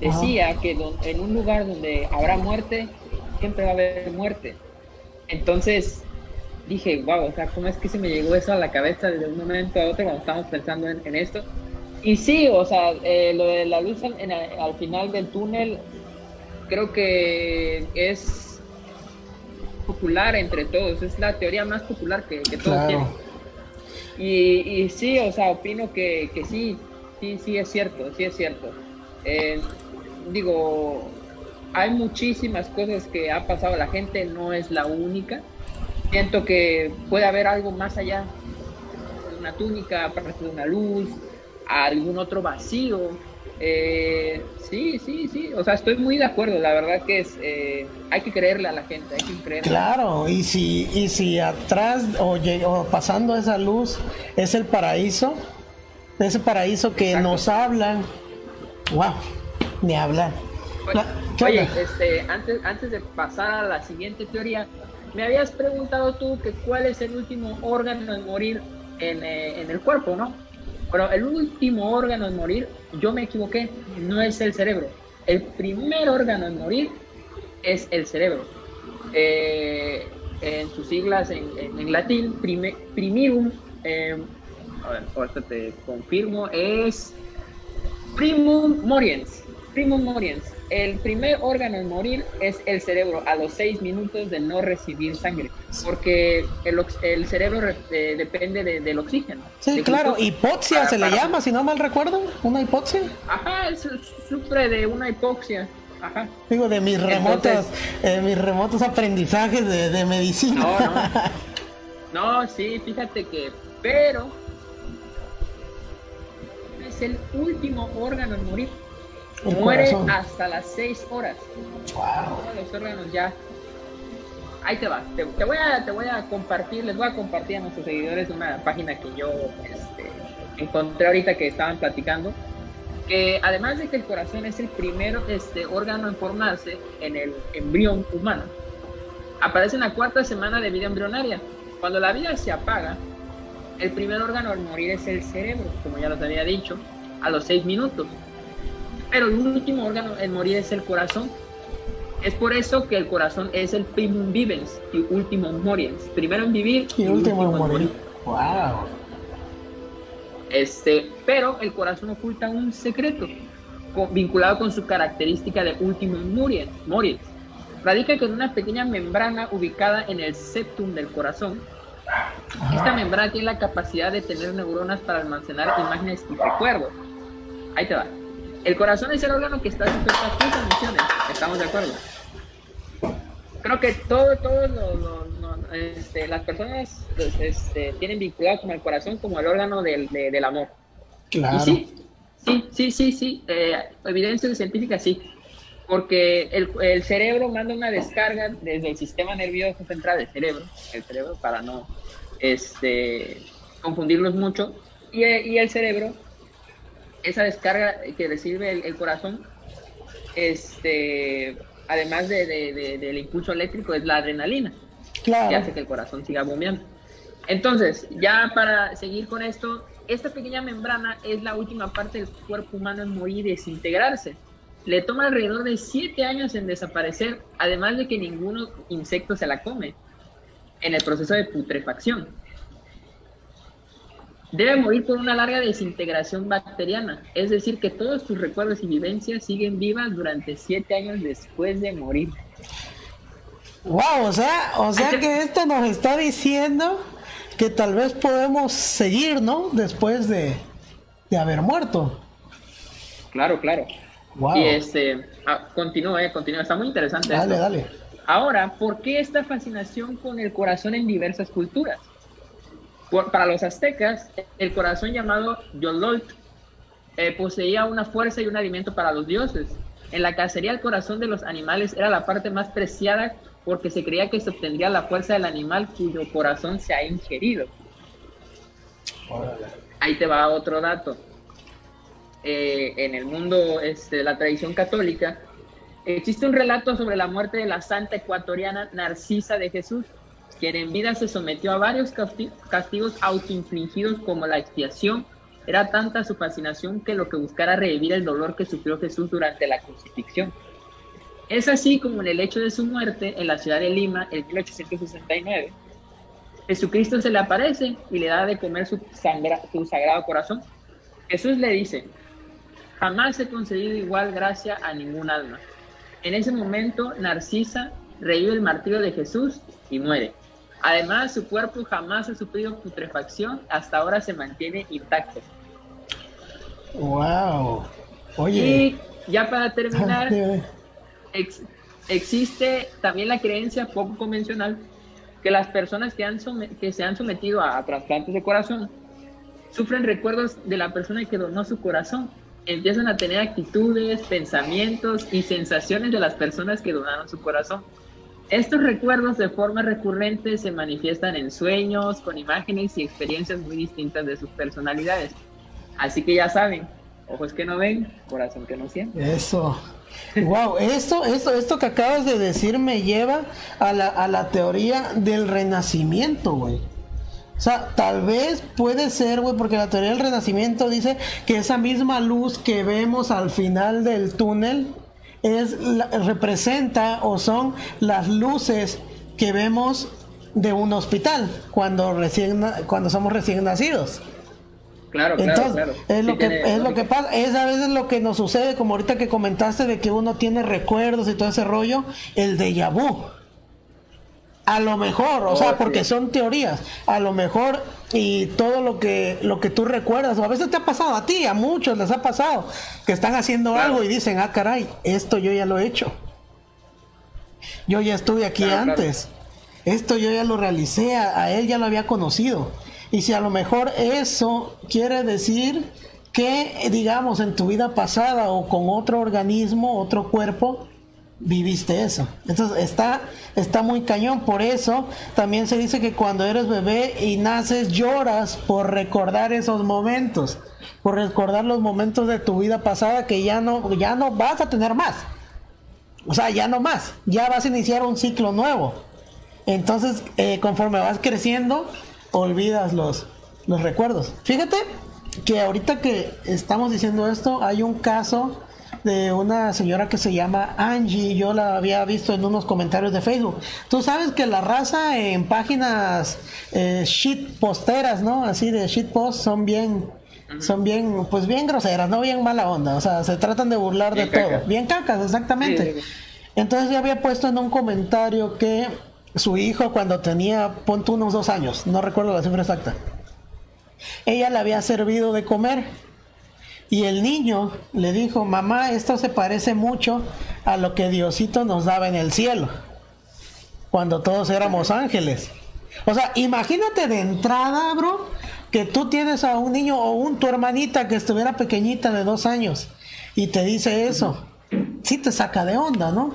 decía que en un lugar donde habrá muerte, siempre va a haber muerte. Entonces dije, wow, o sea, ¿cómo es que se me llegó eso a la cabeza de un momento a otro cuando estamos pensando en, esto? Y sí, o sea, eh, lo de la luz al final del túnel creo que es popular entre todos, es la teoría más popular que, todos tienen. Y, sí, o sea, opino que, que sí, sí, sí es cierto, sí es cierto. Eh, digo, hay muchísimas cosas que ha pasado la gente, no es la única. Siento que puede haber algo más allá, una túnica, aparte de una luz, algún otro vacío. Eh, sí, sí, sí, o sea, estoy muy de acuerdo, la verdad que es, eh, hay que creerle a la gente, hay que creerle. Claro, y si, y si atrás o, o pasando esa luz es el paraíso, ese paraíso que nos hablan, wow, ni hablar. Oye, este, antes, antes de pasar a la siguiente teoría, me habías preguntado tú que cuál es el último órgano en morir en, eh, en el cuerpo, ¿no? Pero el último órgano en morir, yo me equivoqué, no es el cerebro. El primer órgano en morir es el cerebro. Eh, en sus siglas en, en, latín, prime, eh, a ver, te confirmo, es primum moriens. Primum moriens. El primer órgano en morir es el cerebro a los seis minutos de no recibir sangre, porque el, el cerebro eh, depende del oxígeno. Sí, claro, hipoxia se le llama, si no mal recuerdo, una hipoxia. Ajá, sufre de una hipoxia. Ajá. Digo, de mis remotos, eh, mis remotos aprendizajes de, medicina. No, no. no, sí, fíjate que, pero es el último órgano en morir muere hasta las 6 horas. Wow. los órganos ya. Ahí te va. Te, voy a, te voy a compartir, les voy a compartir a nuestros seguidores una página que yo este, encontré ahorita que estaban platicando. Que además de que el corazón es el primer este, órgano en formarse en el embrión humano, aparece en la cuarta semana de vida embrionaria. Cuando la vida se apaga, el primer órgano al morir es el cerebro, como ya les había dicho, a los 6 minutos pero el último órgano en morir es el corazón. Es por eso que el corazón es el primum vivens y último moriens. Primero en vivir y, último, en morir. Wow. Este, pero el corazón oculta un secreto vinculado con su característica de último moriens. moriens. Radica con una pequeña membrana ubicada en el septum del corazón. Esta membrana tiene la capacidad de tener neuronas para almacenar imágenes y recuerdos. Ahí te va. El corazón es el órgano que está sujeto a tus emociones. ¿Estamos de acuerdo? Creo que todo, todo este, las personas pues, este, tienen vinculado con el corazón como el órgano del, amor. Claro. sí, sí, sí, sí, sí. Eh, evidencia científica sí. Porque el, el, cerebro manda una descarga desde el sistema nervioso central del cerebro, el cerebro para no este, confundirlos mucho, y, y el cerebro esa descarga que recibe el, corazón, este, además de, del impulso eléctrico, es la adrenalina, que hace que el corazón siga bombeando. Entonces, ya para seguir con esto, esta pequeña membrana es la última parte del cuerpo humano en morir y desintegrarse. Le toma alrededor de 7 años en desaparecer, además de que ningún insecto se la come en el proceso de putrefacción debe morir por una larga desintegración bacteriana, es decir, que todos tus recuerdos y vivencias siguen vivas durante siete años después de morir. Wow, o sea, o sea que esto nos está diciendo que tal vez podemos seguir, ¿no? Después de, haber muerto. Claro, claro. Wow. Y este, ah, continúa, eh, continúa, está muy interesante. Dale, dale. Ahora, ¿por qué esta fascinación con el corazón en diversas culturas? Para los aztecas, el corazón llamado Yololt eh, poseía una fuerza y un alimento para los dioses. En la cacería, el corazón de los animales era la parte más preciada porque se creía que se obtendría la fuerza del animal cuyo corazón se ha ingerido. Ahí te va otro dato. Eh, en el mundo este, la tradición católica, existe un relato sobre la muerte de la santa ecuatoriana Narcisa de Jesús, quien en vida se sometió a varios castigos autoinfligidos como la expiación. Era tanta su fascinación que lo que buscara revivir el dolor que sufrió Jesús durante la crucifixión. Es así como en el hecho de su muerte en la ciudad de Lima en 1869, Jesucristo se le aparece y le da de comer su, su sagrado corazón. Jesús le dice, jamás he concedido igual gracia a ningún alma. En ese momento, Narcisa revive el martirio de Jesús y muere. Además, su cuerpo jamás ha sufrido putrefacción, hasta ahora se mantiene intacto. Wow. Oye. Y ya para terminar, existe también la creencia poco convencional que las personas que, han que se han sometido a trasplantes de corazón sufren recuerdos de la persona que donó su corazón. Empiezan a tener actitudes, pensamientos y sensaciones de las personas que donaron su corazón. Estos recuerdos de forma recurrente se manifiestan en sueños, con imágenes y experiencias muy distintas de sus personalidades. Así que ya saben, ojos que no ven, corazón que no siente. Eso. Wow, esto, esto, esto que acabas de decir me lleva a la, a la teoría del renacimiento, güey. O sea, tal vez puede ser, güey, porque la teoría del renacimiento dice que esa misma luz que vemos al final del túnel es representa o son las luces que vemos de un hospital cuando recién cuando somos recién nacidos. Claro, Entonces, claro, Es lo que es lo que pasa, es a veces lo que nos sucede, como ahorita que comentaste de que uno tiene recuerdos y todo ese rollo, el de vu. A lo mejor, o sea, porque son teorías. A lo mejor y todo lo que lo que tú recuerdas, o a veces te ha pasado a ti, a muchos les ha pasado, que están haciendo algo y dicen, ah, caray, esto yo ya lo he hecho. Yo ya estuve aquí antes. Esto yo ya lo realicé, a, él ya lo había conocido. Y si a lo mejor eso quiere decir que, digamos, en tu vida pasada o con otro organismo, otro cuerpo, viviste eso. Entonces está, está muy cañón. Por eso también se dice que cuando eres bebé y naces lloras por recordar esos momentos, por recordar los momentos de tu vida pasada que ya no, ya no vas a tener más. O sea, ya no más. Ya vas a iniciar un ciclo nuevo. Entonces, eh, conforme vas creciendo, olvidas los, los recuerdos. Fíjate que ahorita que estamos diciendo esto, hay un caso de una señora que se llama Angie, yo la había visto en unos comentarios de Facebook. Tú sabes que la raza en páginas eh, shit posteras, ¿no? Así de shit post son bien son bien, pues bien groseras, no bien mala onda, o sea, se tratan de burlar de todo, bien cacas, exactamente. Entonces yo había puesto en un comentario que su hijo cuando tenía, ponte unos dos años, no recuerdo la cifra exacta, ella le había servido de comer y el niño le dijo, mamá, esto se parece mucho a lo que Diosito nos daba en el cielo, cuando todos éramos ángeles. O sea, imagínate de entrada, bro, que tú tienes a un niño o un tu hermanita que estuviera pequeñita de dos años y te dice eso. Sí te saca de onda, ¿no?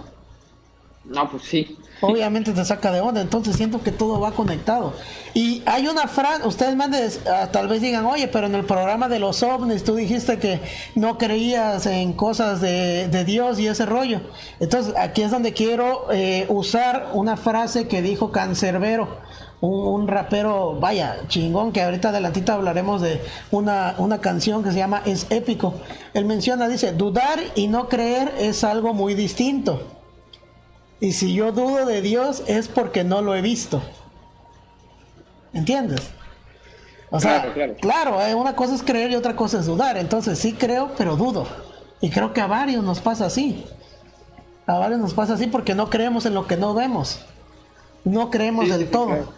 No, pues sí obviamente te saca de onda. Entonces siento que todo va conectado. Y hay una frase, ustedes manden, ah, tal vez digan, oye, pero en el programa de los ovnis tú dijiste que no creías en cosas de, Dios y ese rollo. Entonces aquí es donde quiero eh, usar una frase que dijo Cancerbero. Un, rapero, vaya, chingón, que ahorita adelantito hablaremos de una, una canción que se llama Es épico. Él menciona, dice, dudar y no creer es algo muy distinto. Y si yo dudo de Dios es porque no lo he visto. ¿Entiendes? O sea, claro, eh, una cosa es creer y otra cosa es dudar. Entonces sí creo, pero dudo. Y creo que a varios nos pasa así. A varios nos pasa así porque no creemos en lo que no vemos. No creemos del todo.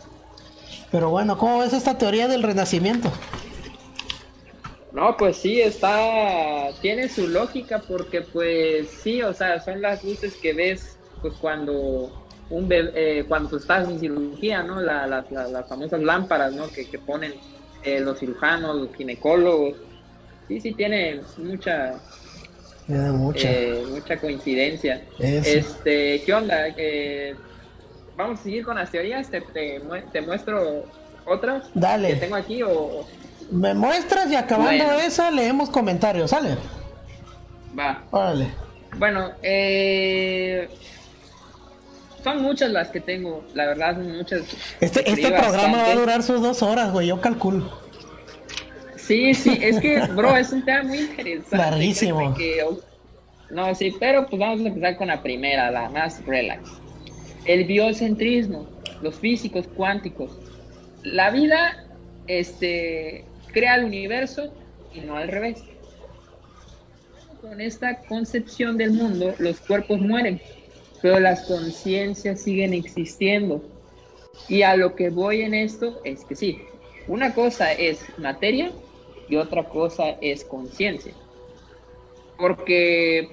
Pero bueno, ¿cómo ves esta teoría del renacimiento? No, pues sí, está, tiene su lógica porque pues sí, o sea, son las luces que ves pues cuando un bebé, eh, cuando estás en cirugía, ¿no? las famosas lámparas, ¿no? Que, ponen eh, los cirujanos, los ginecólogos. Sí, sí, tiene mucha... mucha. Eh, mucha coincidencia. Este, ¿qué onda? vamos a seguir con las teorías. Te, te, muestro otra Dale. que tengo aquí o Me muestras y acabando Bueno. esa leemos comentarios, ¿sale? va. Órale. Bueno, eh, son muchas las que tengo, la verdad, son muchas. Este, este programa va a durar sus dos horas, güey, yo calculo. Sí, sí, es que, bro, es un tema muy interesante. Larguísimo. que- no, sí, pero pues vamos a empezar con la primera, la más relax. El biocentrismo, los físicos cuánticos. La vida este, crea el universo y no al revés. Con esta concepción del mundo, los cuerpos mueren, pero las conciencias siguen existiendo. Y a lo que voy en esto es que sí, una cosa es materia y otra cosa es conciencia. Porque,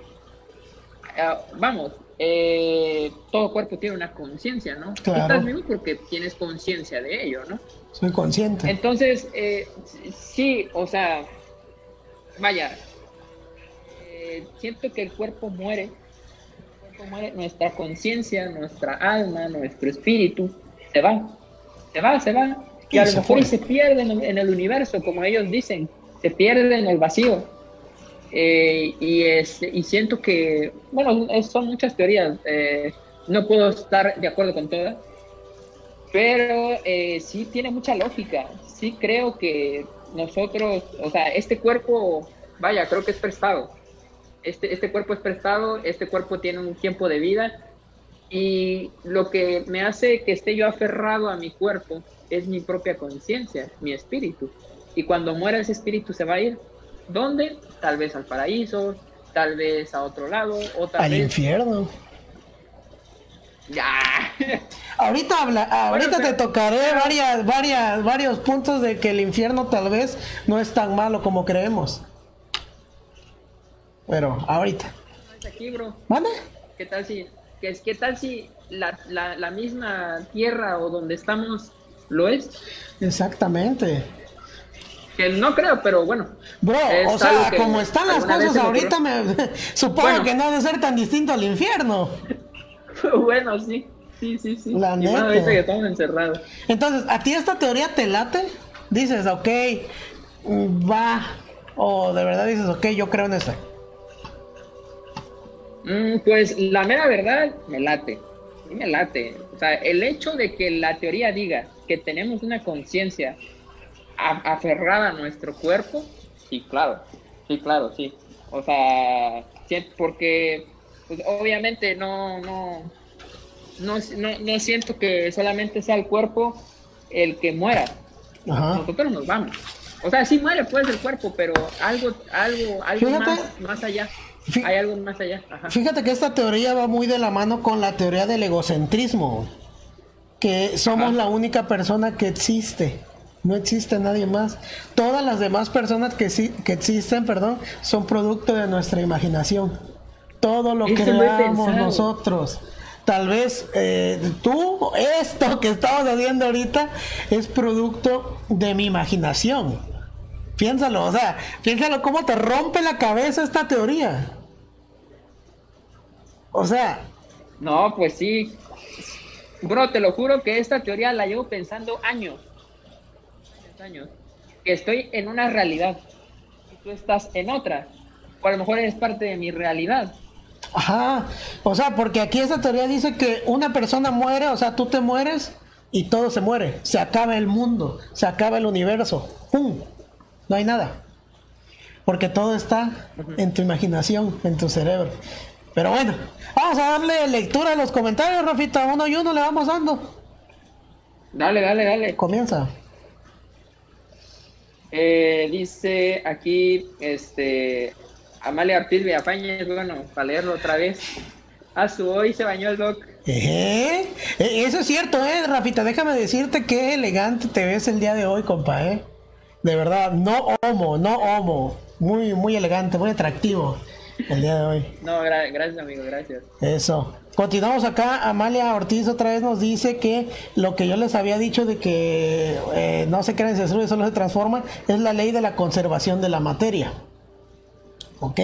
ah, vamos, eh, todo cuerpo tiene una conciencia, ¿no? Tú Claro. estás vivo porque tienes conciencia de ello, ¿no? Soy consciente. Entonces, eh, sí, o sea, vaya, eh, siento que el cuerpo muere, nuestra conciencia, nuestra alma, nuestro espíritu, se va, se va, se va, y Y a lo mejor se pierde en, en el universo, como ellos dicen, se pierde en el vacío. Eh, y, es, y siento que, bueno, es- son muchas teorías, eh, no puedo estar de acuerdo con todas, pero eh, sí tiene mucha lógica. Sí creo que nosotros, o sea, este cuerpo, vaya, creo que es prestado. Este, este cuerpo es prestado, este cuerpo tiene un tiempo de vida y lo que me hace que esté yo aferrado a mi cuerpo es mi propia conciencia, mi espíritu. Y cuando muera ese espíritu se va a ir. ¿Dónde? Tal vez al paraíso, tal vez a otro lado, o tal Al vez... infierno. Ya. Ahorita habla, ahorita Bueno, te pero- tocaré varias, varias, varios puntos de que el infierno tal vez no es tan malo como creemos. Pero ahorita. Aquí, bro. ¿Vale? ¿Qué tal si, qué, qué tal si la, la, la misma tierra o donde estamos lo es? Exactamente. Que no creo, pero bueno. Bro, o sea, como están las cosas ahorita, me, supongo Bueno. que no ha de ser tan distinto al infierno. bueno, sí. Sí, sí, sí. La más neta. ahorita que estamos encerrados. Entonces, ¿a ti esta teoría te late? Dices, ok, va. O de verdad dices, ok, yo creo en esta. Mm, pues la mera verdad me late. Sí me late. O sea, el hecho de que la teoría diga que tenemos una conciencia aferrada a nuestro cuerpo, sí, claro. Sí, claro, sí. O sea, porque pues, obviamente no, no, no, no, no siento que solamente sea el cuerpo el que muera. Ajá. Nosotros nos vamos. O sea, sí muere pues el cuerpo, pero algo, algo, algo más allá. Fí- Hay algo más allá. Ajá. Fíjate que esta teoría va muy de la mano con la teoría del egocentrismo. Que somos Ajá. la única persona que existe. No existe nadie más. Todas las demás personas que, sí- que existen, perdón, son producto de nuestra imaginación. Todo lo he creamos nosotros. Tal vez eh, tú, esto que estamos haciendo ahorita, es producto de mi imaginación. Piénsalo, o sea, piénsalo cómo te rompe la cabeza esta teoría. O sea, No, pues sí. Bro, te lo juro que esta teoría la llevo pensando años. Años. Que estoy en una realidad. Y tú estás en otra. O a lo mejor eres parte de mi realidad. ajá, o sea, porque aquí esta teoría dice que una persona muere, o sea, tú te mueres y todo se muere, se acaba el mundo, se acaba el universo, ¡pum! No hay nada. Porque todo está en tu imaginación, en tu cerebro. Pero bueno, vamos a darle lectura a los comentarios, Rafita, uno y uno le vamos dando. Dale, dale, dale. Comienza. Eh, dice aquí, este, Amalia Ortiz Villafañez, bueno, para leerlo otra vez. A su hoy se bañó el doc. Eh, Eso es cierto, ¿eh, Rafita? Déjame decirte qué elegante te ves el día de hoy, compa, ¿eh? De verdad, no homo, no homo. Muy, muy elegante, muy atractivo el día de hoy. No, gra- gracias amigo, gracias. Eso. Continuamos acá. Amalia Ortiz otra vez nos dice que lo que yo les había dicho de que eh, no se crean, se destruye, solo se transforma, es la ley de la conservación de la materia. ¿Ok?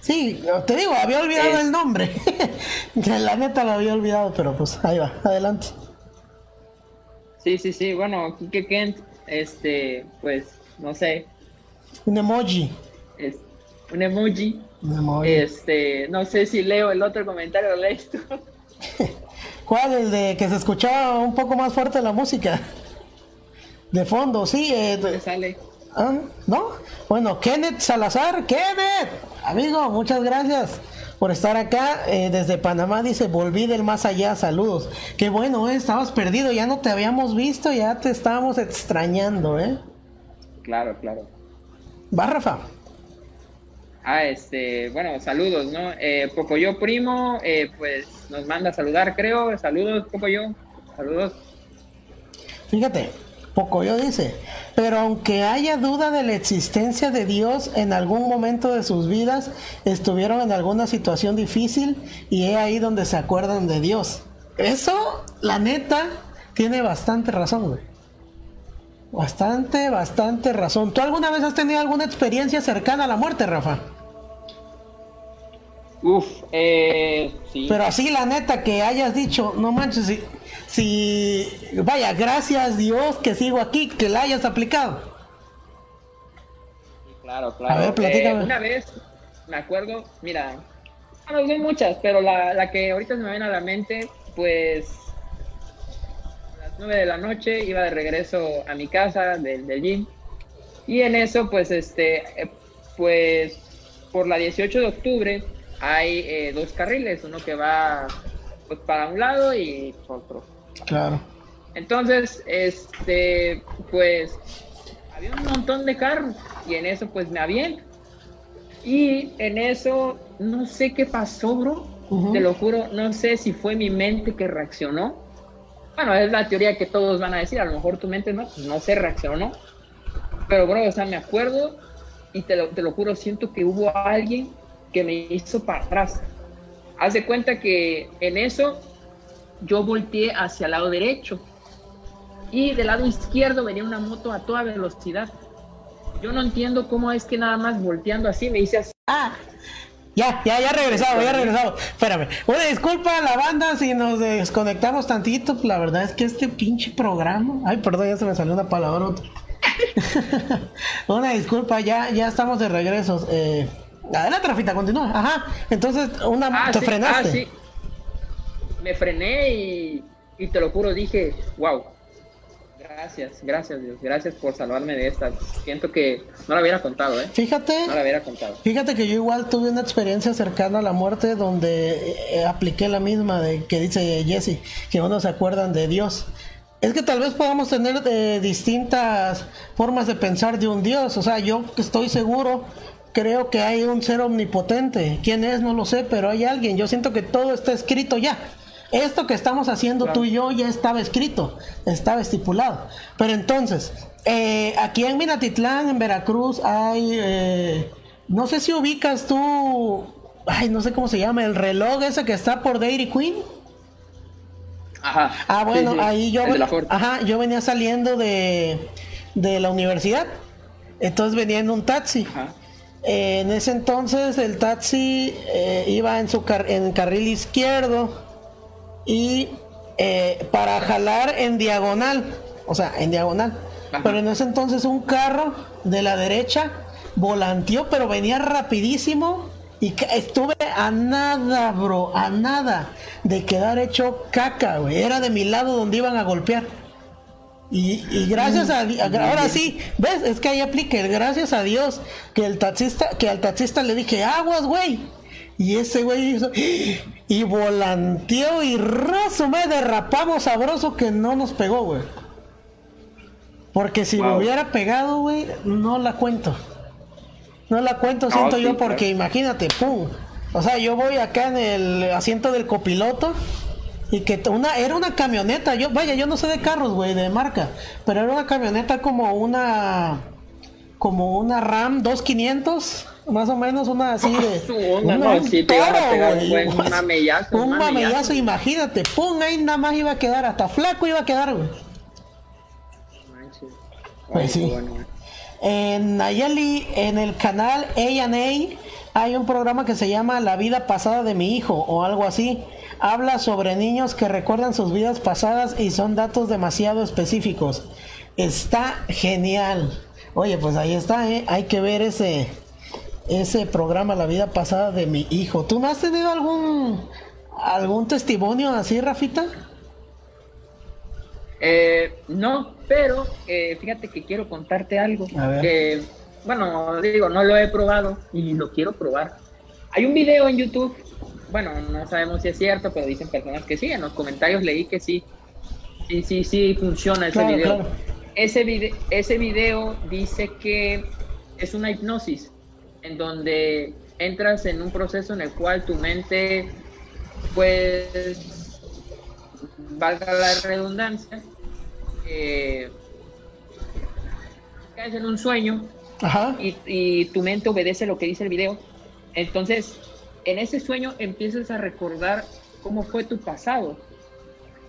Sí, te digo, había olvidado Es- el nombre. la neta lo había olvidado, pero pues ahí va, adelante. Sí, sí, sí. Bueno, Kike Kent, este, pues, no sé. Un emoji. Es, un emoji. Este, no sé si leo el otro comentario, ¿lo lees tú? ¿Cuál? El de que se escuchaba un poco más fuerte la música. De fondo, sí. Eh, de- sale. ¿Ah? ¿No? Bueno, Kenneth Salazar, Kenneth, amigo, muchas gracias por estar acá eh, desde Panamá. Dice, volví del más allá, saludos. Qué bueno, eh, estabas perdido, ya no te habíamos visto, ya te estábamos extrañando, ¿eh? Claro, claro. Va, Rafa. Ah, este, bueno, saludos, ¿no? Eh, Pocoyo Primo, eh, pues nos manda a saludar, creo. Saludos, Pocoyo. Saludos. Fíjate, Pocoyo dice, pero aunque haya duda de la existencia de Dios en algún momento de sus vidas, estuvieron en alguna situación difícil y es ahí donde se acuerdan de Dios. Eso, la neta, tiene bastante razón, güey. Bastante, bastante razón. ¿Tú alguna vez has tenido alguna experiencia cercana a la muerte, Rafa? Uf, eh, sí. Pero así la neta que hayas dicho, no manches, si, si vaya, gracias Dios que sigo aquí, que la hayas aplicado. Claro, claro. A ver, platícame. Eh, una vez, me acuerdo, mira, bueno, son muchas, pero la, la que ahorita se me viene a la mente, pues a las 9 de la noche iba de regreso a mi casa del, del gym y en eso, pues, este, eh, pues por la 18 de octubre hay eh, dos carriles, uno que va pues para un lado y otro. Claro. Entonces, este, pues, había un montón de carros y en eso, pues, me aviento. Y en eso, no sé qué pasó, bro. Ujú. Te lo juro, no sé si fue mi mente que reaccionó. Bueno, es la teoría que todos van a decir. A lo mejor tu mente no, pues no se reaccionó. Pero, bro, o sea, me acuerdo y te lo, te lo juro, siento que hubo alguien que me hizo para atrás. Haz de cuenta que en eso yo volteé hacia el lado derecho y del lado izquierdo venía una moto a toda velocidad. Yo no entiendo cómo es que nada más volteando así me hice así. Ah, ya, ya, ya regresado, ya regresado. Espérame. Una disculpa a la banda si nos desconectamos tantito. La verdad es que este pinche programa. Ay, perdón, ya se me salió una palabra. una disculpa, ya, ya estamos de regreso. Eh, adelante, Rafita, continúa. Ajá. Entonces, una Ah, te sí, frenaste. ah, sí. Me frené y, y te lo juro, dije, wow. Gracias, gracias Dios, gracias por salvarme de esta. Siento que no la hubiera contado, ¿eh? Fíjate. No la hubiera contado. Fíjate que yo igual tuve una experiencia cercana a la muerte donde eh, apliqué la misma de que dice Jesse, que uno se acuerdan de Dios. Es que tal vez podamos tener eh, distintas formas de pensar de un Dios. O sea, yo estoy seguro, creo que hay un ser omnipotente. ¿Quién es? No lo sé, pero hay alguien. Yo siento que todo está escrito ya. Esto que estamos haciendo tú y yo ya estaba escrito, estaba estipulado. Pero entonces, eh, aquí en Minatitlán, en Veracruz, hay, eh, no sé si ubicas tú, ay, no sé cómo se llama, el reloj ese que está por Dairy Queen. Ajá. Ah, bueno, Sí, sí, ahí yo, Ford. ajá, yo venía saliendo de, de la universidad, entonces venía en un taxi. Ajá. Eh, en ese entonces el taxi eh, iba en su car- en carril izquierdo y eh, para jalar en diagonal, o sea, en diagonal. Ajá. Pero en ese entonces un carro de la derecha volanteó, pero venía rapidísimo y estuve a nada, bro, a nada de quedar hecho caca, güey. Era de mi lado donde iban a golpear. Y, y gracias a ahora sí, ves, es que ahí aplique, gracias a Dios que el taxista, que al taxista le dije, aguas, güey. Y ese güey hizo, y volanteó y raso me derrapamos sabroso que no nos pegó, güey. Porque si me hubiera pegado, güey, no la cuento. No la cuento, No, siento sí, yo, porque claro. imagínate, pum. O sea, yo voy acá en el asiento del copiloto y que una era una camioneta. Yo, vaya, yo no sé de carros, güey, de marca, pero era una camioneta como una como una Ram 2500, más o menos una así de una- no, un a toro, un mamellazo, un un mamellazo. mamellazo, imagínate, pum, ahí nada más iba a quedar, hasta flaco iba a quedar, güey. Pues sí. bueno. En Nayeli, en el canal A&A, hay un programa que se llama La vida pasada de mi hijo o algo así. Habla sobre niños que recuerdan sus vidas pasadas y son datos demasiado específicos. Está genial. Oye, pues ahí está, ¿eh? hay que ver ese, ese programa, La vida pasada de mi hijo. ¿Tú no has tenido algún, algún testimonio así, Rafita? Eh, no, pero eh, fíjate que quiero contarte algo. Que, bueno, digo, no lo he probado y lo quiero probar. Hay un video en YouTube, bueno, no sabemos si es cierto, pero dicen personas que sí. En los comentarios leí que sí. Sí, sí, sí funciona ese video. Ese, video. ese video dice que es una hipnosis en donde entras en un proceso en el cual tu mente, pues, valga la redundancia, eh, caes en un sueño Y, tu mente obedece lo que dice el video. Entonces, en ese sueño empiezas a recordar cómo fue tu pasado.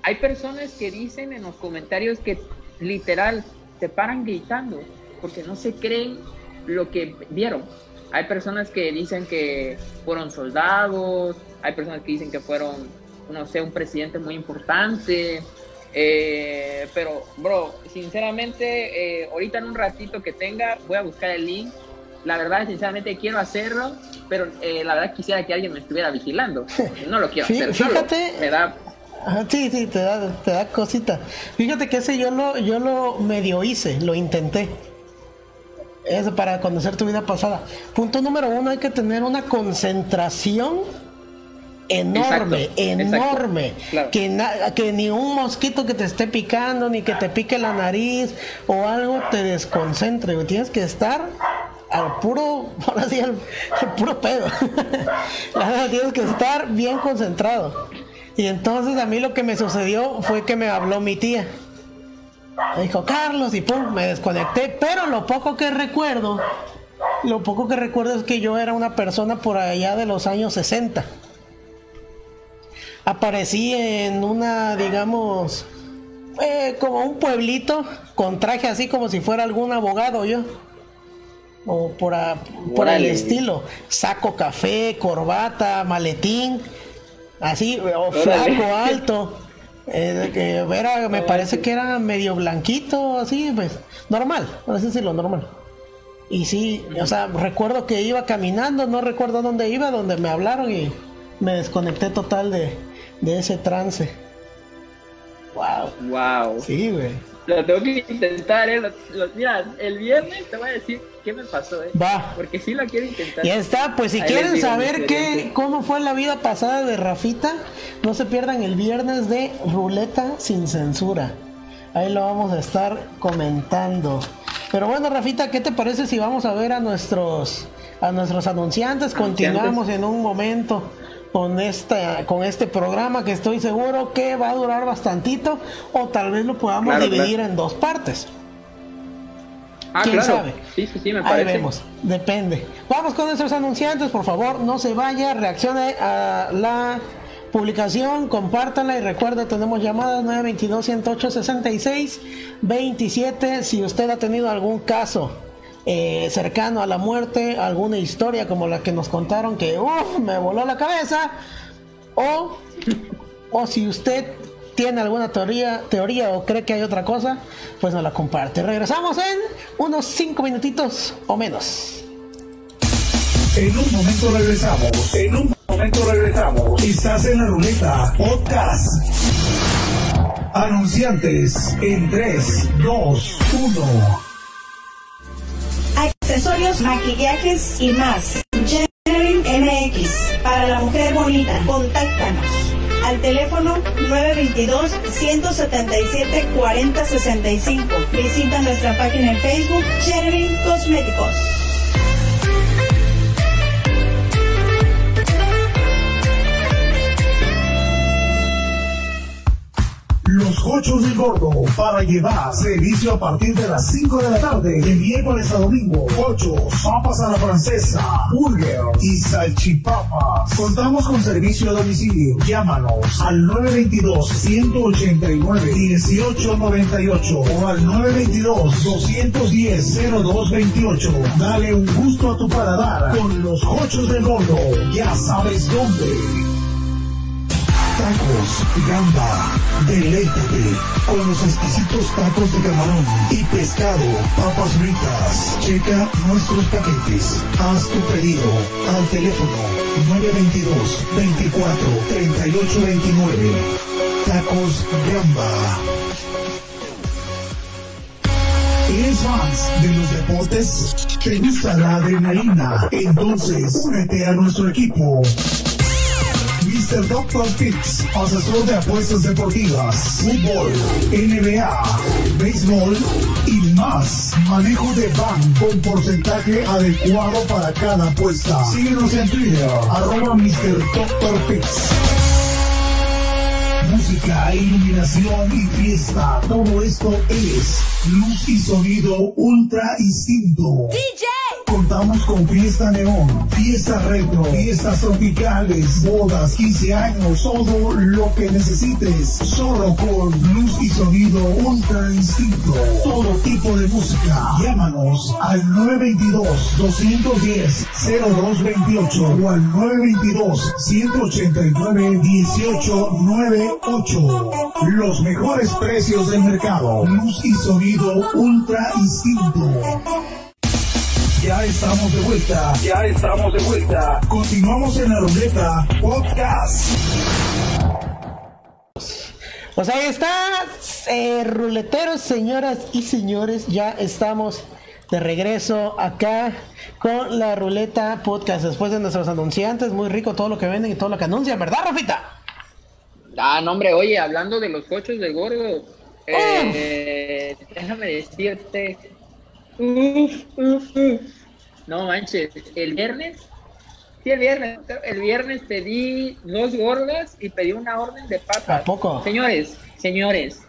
Hay personas que dicen en los comentarios que literal te paran gritando porque no se creen lo que vieron. Hay personas que dicen que fueron soldados, hay personas que dicen que fueron, no sé, un presidente muy importante, eh, pero, bro, sinceramente, eh, ahorita en un ratito que tenga, voy a buscar el link. La verdad, sinceramente, quiero hacerlo, pero eh, la verdad quisiera que alguien me estuviera vigilando. No lo quiero hacer. Fíjate. Me da. Sí, sí, te da, te da cosita. Fíjate que ese yo lo, yo lo medio hice, lo intenté. Eso para conocer tu vida pasada. Punto número uno, hay que tener una concentración enorme, enorme, que, que ni un mosquito que te esté picando, ni que te pique la nariz o algo te desconcentre, tienes que estar al puro, ahora sí, al, puro pedo, tienes que estar bien concentrado. Y entonces a mí lo que me sucedió fue que me habló mi tía. Me dijo, Carlos, y pum, me desconecté, pero lo poco que recuerdo, lo poco que recuerdo es que yo era una persona por allá de los años 60 aparecí en una, digamos, eh, como un pueblito con traje así como si fuera algún abogado yo. O por, por el estilo. Saco café, corbata, maletín, así, o flaco, alto. Eh, era, me parece que era medio blanquito, así, pues, normal, por así decirlo, normal. Y sí, o sea, recuerdo que iba caminando, no recuerdo dónde iba, donde me hablaron y me desconecté total de, de ese trance. Wow. Wow. Sí, güey. Lo tengo que intentar, eh. mira, el viernes te voy a decir qué me pasó, eh. Va. Porque sí lo quiero intentar. Ya está, pues si quieren saber qué, cómo fue la vida pasada de Rafita, no se pierdan el viernes de Ruleta sin censura. Ahí lo vamos a estar comentando. Pero bueno, Rafita, ¿qué te parece si vamos a ver a nuestros a nuestros anunciantes? Continuamos en un momento con esta con este programa que estoy seguro que va a durar bastantito o tal vez lo podamos dividir en dos partes. Ah, ¿Quién sabe? Sí, sí, sí, me parece. Ahí vemos, depende. Vamos con nuestros anunciantes, por favor, no se vaya, reaccione a la publicación, compártanla y recuerda, tenemos llamadas 922-108-66-27 si usted ha tenido algún caso eh, cercano a la muerte, alguna historia como la que nos contaron que me voló la cabeza, o, o si usted tiene alguna teoría, teoría o cree que hay otra cosa, pues nos la comparte. Regresamos en unos 5 minutitos o menos. En un momento regresamos. En un momento regresamos. Estás en la ruleta podcast. Anunciantes en 3, 2, 1 accesorios, maquillajes y más. General MX, para la mujer bonita. Contáctanos al teléfono 922-177-4065. Visita nuestra página en Facebook, General Cosméticos. Los Cochos del Gordo para llevar servicio a partir de las 5 de la tarde de miércoles a domingo. Cochos, papas a la francesa, burger y salchipapas. Contamos con servicio a domicilio. Llámanos al 922-189-1898 o al 922-210-0228. Dale un gusto a tu paladar con los Cochos del Gordo. Ya sabes dónde tacos, gamba, deleítate con los exquisitos tacos de camarón y pescado, papas fritas. Checa nuestros paquetes. Haz tu pedido al teléfono 922 24 38 29. Tacos Gamba. ¿Eres fans de los deportes? ¿Te gusta la adrenalina? Entonces, únete a nuestro equipo. Mr. Doctor Pix, asesor de apuestas deportivas, fútbol, NBA, béisbol y más. Manejo de ban con porcentaje adecuado para cada apuesta. Síguenos en Twitter, arroba Mr. Doctor Pix música, iluminación y fiesta. Todo esto es luz y sonido ultra instinto. DJ. Contamos con fiesta neón, fiesta retro, fiestas tropicales, bodas, 15 años, todo lo que necesites. Solo con luz y sonido ultra instinto. Todo tipo de música. Llámanos al 922-210-0228 o al 922-189-1898. Los mejores precios del mercado. Luz y sonido ultra instinto. Ya estamos de vuelta. Ya estamos de vuelta. Continuamos en la ruleta podcast. Pues ahí está, eh, ruleteros, señoras y señores, ya estamos de regreso acá con la ruleta podcast después de nuestros anunciantes, muy rico todo lo que venden y todo lo que anuncian, ¿verdad, Rafita? Ah, no, hombre, oye, hablando de los coches del gordo, eh, déjame decirte. Uf, uf, uf. No manches, el viernes, sí, el viernes, el viernes pedí dos gordas y pedí una orden de papas. ¿A poco? Señores, señores,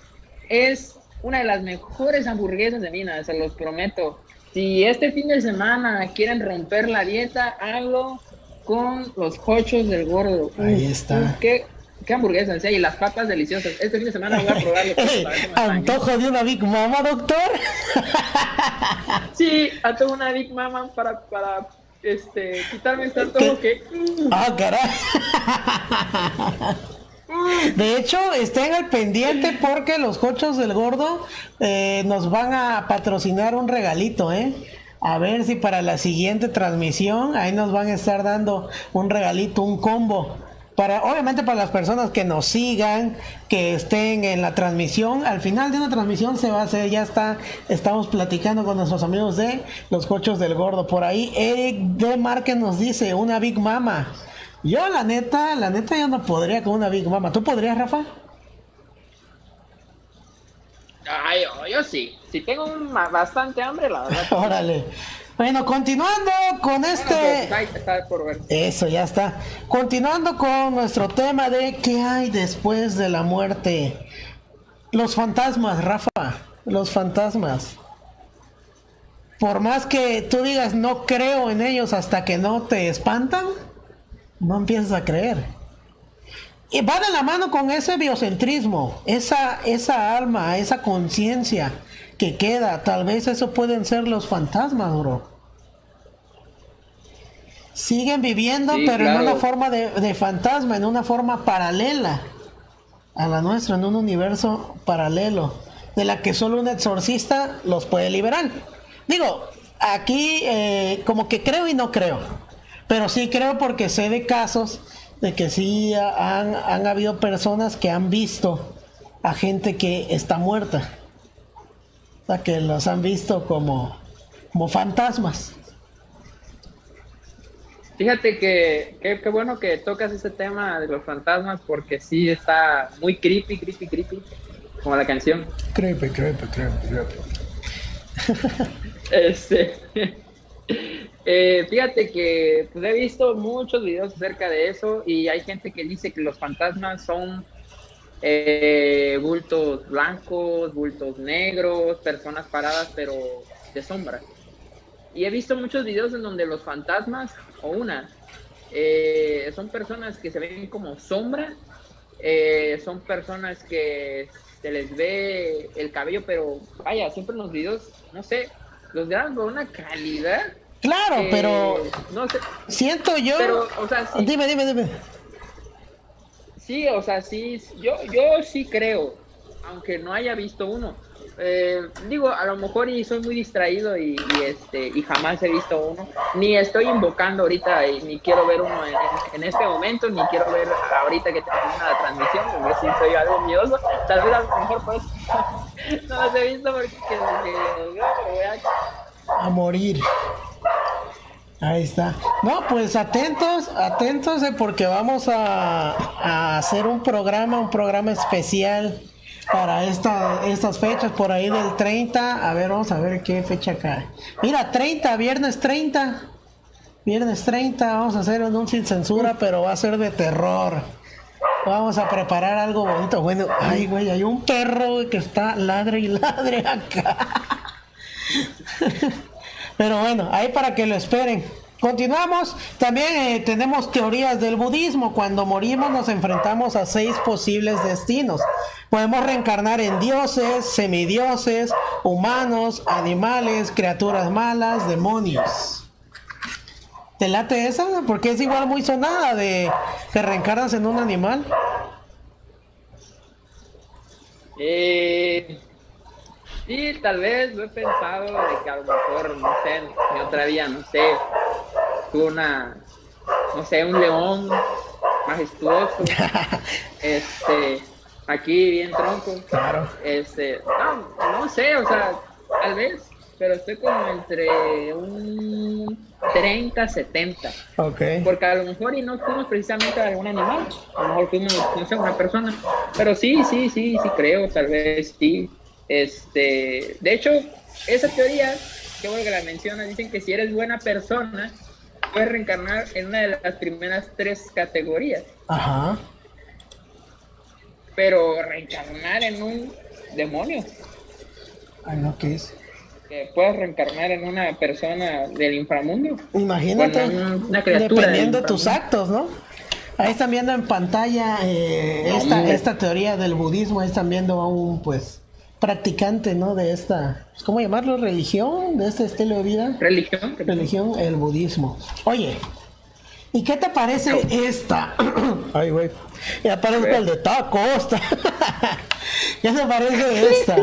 es una de las mejores hamburguesas de Minas, se los prometo. Si este fin de semana quieren romper la dieta, háganlo con los cochos del gordo. Ahí está. uf, qué, qué hamburguesas, sí, y las papas deliciosas. Este fin de semana voy a ver cómo están. ¿Antojo de una Big Mama, doctor? Sí, a una Big Mama para, para este, quitarme este antojo que... Ah, caray. De hecho, estén al pendiente porque los cochos del gordo eh, nos van a patrocinar un regalito, ¿eh? A ver si para la siguiente transmisión ahí nos van a estar dando un regalito, un combo. Para, obviamente para las personas que nos sigan, que estén en la transmisión, al final de una transmisión se va a hacer, ya está, estamos platicando con nuestros amigos de los cochos del gordo. Por ahí Eric de Márquez nos dice una Big Mama. Yo la neta, la neta yo no podría con una Big Mama. ¿Tú podrías, Rafa? Ay, yo, yo sí. Si tengo un- bastante hambre, la verdad. Órale. Bueno, continuando con este... Eso, ya está. Continuando con nuestro tema de qué hay después de la muerte. Los fantasmas, Rafa. Los fantasmas. Por más que tú digas no creo en ellos hasta que no te espantan, no empiezas a creer. Y va de la mano con ese biocentrismo, esa, esa alma, esa conciencia que queda. Tal vez eso pueden ser los fantasmas, bro siguen viviendo, Sí, pero en una forma de, de fantasma, en una forma paralela a la nuestra, en un universo paralelo, de la que solo un exorcista los puede liberar. Digo, aquí eh, como que creo y no creo, pero sí creo porque sé de casos de que sí han, han habido personas que han visto a gente que está muerta, o sea, que los han visto como, como fantasmas. Fíjate que que- qué bueno que tocas ese tema de los fantasmas porque sí está muy creepy, creepy, creepy, como la canción. Creepy, creepy, creepy, creepy. Este, eh, fíjate que pues, he visto muchos videos acerca de eso y hay gente que dice que los fantasmas son eh, bultos blancos, bultos negros, personas paradas pero de sombra. Y he visto muchos videos en donde los fantasmas, o una, eh, son personas que se ven como sombra, eh, son personas que se les ve el cabello, pero vaya, siempre en los videos, no sé, los graban con una calidad. Claro, pero no sé, siento yo. Pero, o sea, Dime, dime, dime. Sí, o sea, sí, yo, yo sí creo, aunque no haya visto uno. Eh, digo, a lo mejor y soy muy distraído y, este y jamás he visto uno, ni estoy invocando ahorita y ni quiero ver uno en, este momento, ni quiero ver ahorita que termina la transmisión, porque si soy algo miedoso, tal vez a lo mejor pues no los he visto porque, voy a... a morir. Ahí está. No, pues atentos, atentos eh, porque vamos a, hacer un programa, un programa especial para esta, estas fechas, por ahí del 30. A ver, vamos a ver qué fecha cae. Mira, 30, viernes 30. Viernes 30, vamos a hacer un sin censura, pero va a ser de terror. Vamos a preparar algo bonito. Bueno, ay, güey, hay un perro que está ladre y ladre acá. Pero bueno, ahí para que lo esperen. Continuamos. También eh, tenemos teorías del budismo. Cuando morimos nos enfrentamos a seis posibles destinos. Podemos reencarnar en dioses, semidioses, humanos, animales, criaturas malas, demonios. ¿Te late esa? Porque es igual muy sonada de que reencarnas en un animal. Eh, Sí, tal vez lo he pensado de que a lo mejor, no sé, mi otra vida, no sé, una, no sé, un león majestuoso, este, aquí bien tronco, claro, este, no, no sé, o sea, tal vez, pero estoy como entre un 30, 70. Ok. Porque a lo mejor y no fuimos precisamente a algún animal, a lo mejor fuimos, no sé, una persona, pero sí, sí, sí, sí creo, tal vez sí. Este, de hecho, esa teoría, que bueno que la menciona, dicen que si eres buena persona, puedes reencarnar en una de las primeras tres categorías. Ajá. Pero reencarnar en un demonio. Ay, no, ¿qué es? Que puedes reencarnar en una persona del inframundo. Imagínate, una dependiendo de tus actos, ¿no? Ahí están viendo en pantalla eh, esta, esta teoría del budismo, ahí están viendo a un, pues, practicante, ¿no? De esta, pues, ¿cómo llamarlo? Religión, de este estilo de vida. Religión. Religión, el budismo. Oye, ¿y qué te parece esta? Ay, güey. Ya parece el de tacos. ¿Qué te parece esta?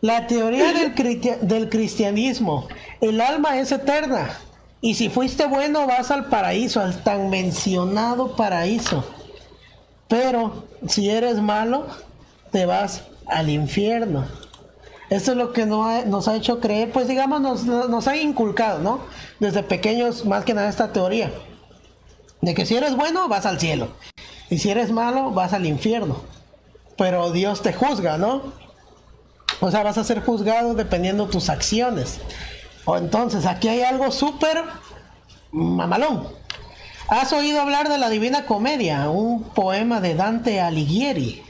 La teoría del, del cristianismo. El alma es eterna. Y si fuiste bueno, vas al paraíso, al tan mencionado paraíso. Pero si eres malo, te vas al infierno. Esto es lo que nos ha hecho creer, pues digamos, nos, nos ha inculcado, ¿no? Desde pequeños, más que nada, esta teoría. De que si eres bueno, vas al cielo. Y si eres malo, vas al infierno. Pero Dios te juzga, ¿no? O sea, vas a ser juzgado dependiendo de tus acciones. O entonces, aquí hay algo súper mamalón. ¿Has oído hablar de la Divina Comedia? Un poema de Dante Alighieri.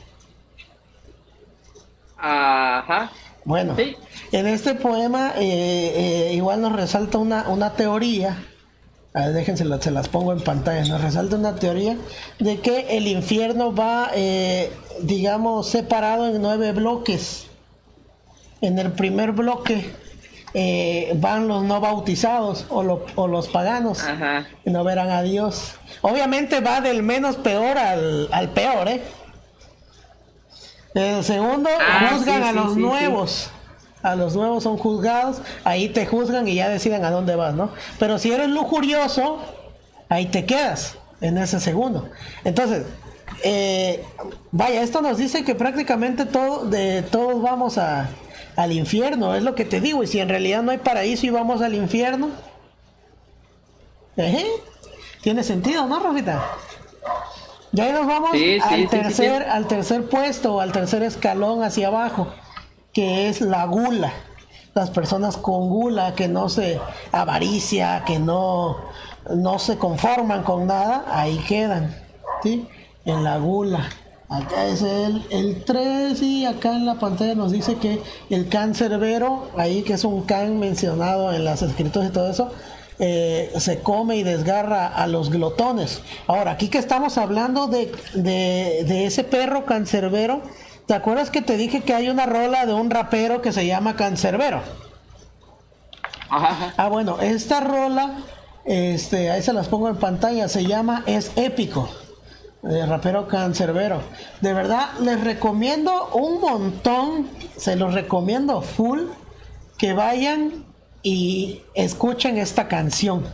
Ajá. Bueno, en este poema eh, eh, igual nos resalta una, una teoría, a ver, déjense, se las pongo en pantalla, nos resalta una teoría de que el infierno va, eh, digamos, separado en nueve bloques. En el primer bloque van los no bautizados o, o los paganos y no verán a Dios. Obviamente va del menos peor al, al peor, ¿eh? El segundo, ah, juzgan a los nuevos. A los nuevos son juzgados, ahí te juzgan y ya deciden a dónde vas, ¿no? Pero si eres lujurioso, ahí te quedas en ese segundo. Entonces, eh, vaya, esto nos dice que prácticamente todo, de, todos vamos a, al infierno, es lo que te digo. Y si en realidad no hay paraíso y vamos al infierno, tiene sentido, ¿no, Rosita? Y ahí nos vamos al, tercer, al tercer puesto, al tercer escalón hacia abajo, que es la gula. Las personas con gula, que no se avaricia, que no, no se conforman con nada, ahí quedan, ¿sí? En la gula. Acá es el, el 3 y acá en la pantalla nos dice que el cancerbero, ahí que es un can mencionado en las escrituras y todo eso, eh, se come y desgarra a los glotones. Ahora, aquí que estamos hablando de, de, ese perro cancerbero, ¿te acuerdas que te dije que hay una rola de un rapero que se llama Cancerbero? Ah, bueno, esta rola, este, ahí se las pongo en pantalla, se llama Es Épico. De rapero cancerbero. De verdad, les recomiendo un montón, se los recomiendo full, que vayan y escuchen esta canción.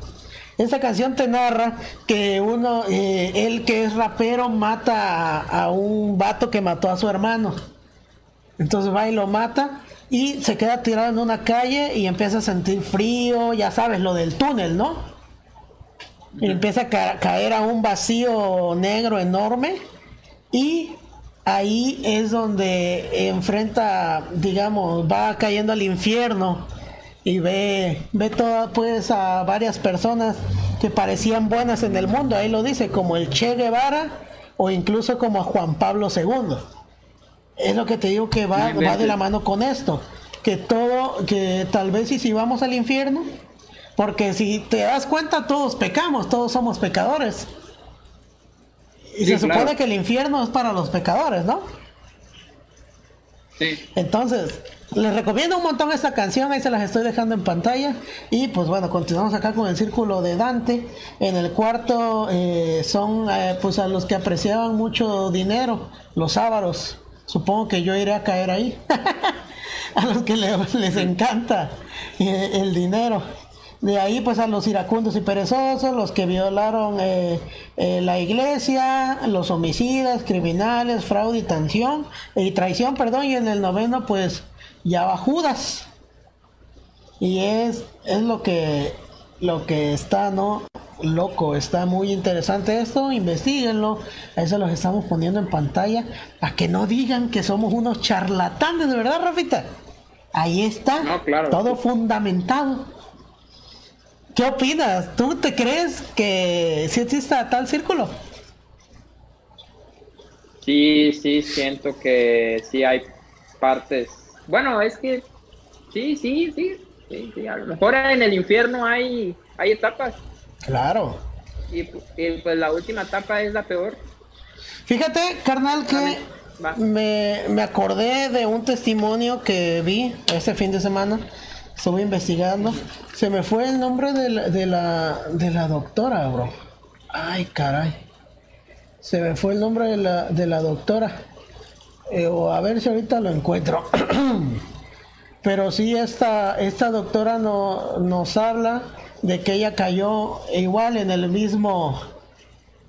Esta canción te narra que uno, eh, él que es rapero, mata a, un vato que mató a su hermano. Entonces va y lo mata y se queda tirado en una calle y empieza a sentir frío, ya sabes, lo del túnel, ¿no? Y empieza a caer a un vacío negro enorme y ahí es donde enfrenta, digamos, va cayendo al infierno y ve, ve toda, pues a varias personas que parecían buenas en el mundo, ahí lo dice, como el Che Guevara o incluso como a Juan Pablo II. Es lo que te digo que va, va de la mano con esto, que todo, que tal vez y si vamos al infierno, porque si te das cuenta todos pecamos, todos somos pecadores. Y se supone que el infierno es para los pecadores, ¿no? Entonces, les recomiendo un montón esta canción, ahí se las estoy dejando en pantalla. Y pues bueno, continuamos acá con el círculo de Dante. En el cuarto eh, son eh, pues a los que apreciaban mucho dinero, los ávaros. Supongo que yo iré a caer ahí. a los que les encanta eh, el dinero. De ahí pues a los iracundos y perezosos, los que violaron la iglesia, los homicidas, criminales, fraude y traición, y traición, perdón, y en el noveno pues ya va Judas. Y es, es lo que lo que está, ¿no? Loco, está muy interesante esto, investiguenlo, a eso los estamos poniendo en pantalla, para que no digan que somos unos charlatanes, ¿de verdad, Rafita? Ahí está, todo fundamentado. ¿Qué opinas? ¿Tú te crees que si existe tal círculo? Sí, sí, siento que sí hay partes bueno, es que sí, sí, sí, sí, a lo mejor en el infierno hay, hay etapas. Claro. Y, pues la última etapa es la peor. Fíjate, carnal, que me, me, acordé de un testimonio que vi este fin de semana. Estuve investigando. Se me fue el nombre de la, de la, de la doctora, bro. Ay, caray. Se me fue el nombre de la, de la doctora. Eh, o a ver si ahorita lo encuentro. Pero sí, esta, esta doctora no, nos habla de que ella cayó igual en el mismo,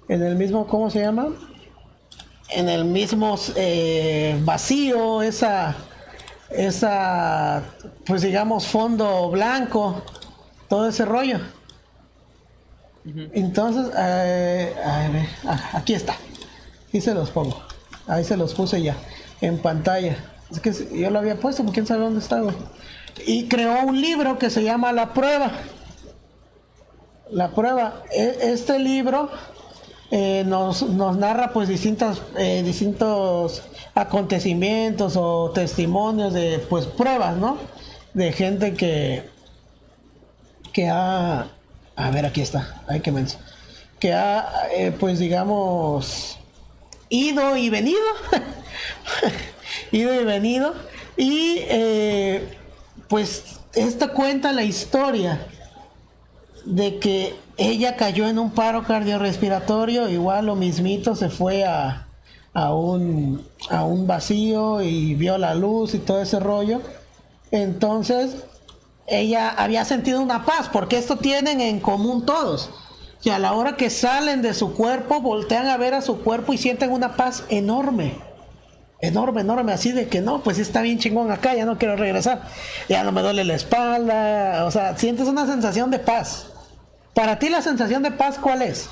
en el mismo, ¿cómo se llama? En el mismo eh, vacío, esa, esa, pues digamos, fondo blanco, todo ese rollo. Entonces, eh, ah, aquí está, y se los pongo. Ahí se los puse ya, en pantalla. Es que yo lo había puesto, quién sabe dónde estaba. Y creó un libro que se llama La Prueba. La Prueba. E, este libro eh, nos, narra pues distintos, eh, distintos acontecimientos o testimonios de pues pruebas, ¿no? De gente que, que ha... A ver, aquí está. Hay que mencionar. Que ha, eh, pues digamos ido y venido, ido y venido, y eh, pues esta cuenta la historia de que ella cayó en un paro cardiorrespiratorio, igual lo mismito se fue a, a, un, a un vacío y vio la luz y todo ese rollo. Entonces, ella había sentido una paz, porque esto tienen en común todos que a la hora que salen de su cuerpo, voltean a ver a su cuerpo y sienten una paz enorme. Enorme, enorme, así de que no, pues está bien chingón acá, ya no quiero regresar. Ya no me duele la espalda, o sea, sientes una sensación de paz. Para ti la sensación de paz, ¿cuál es?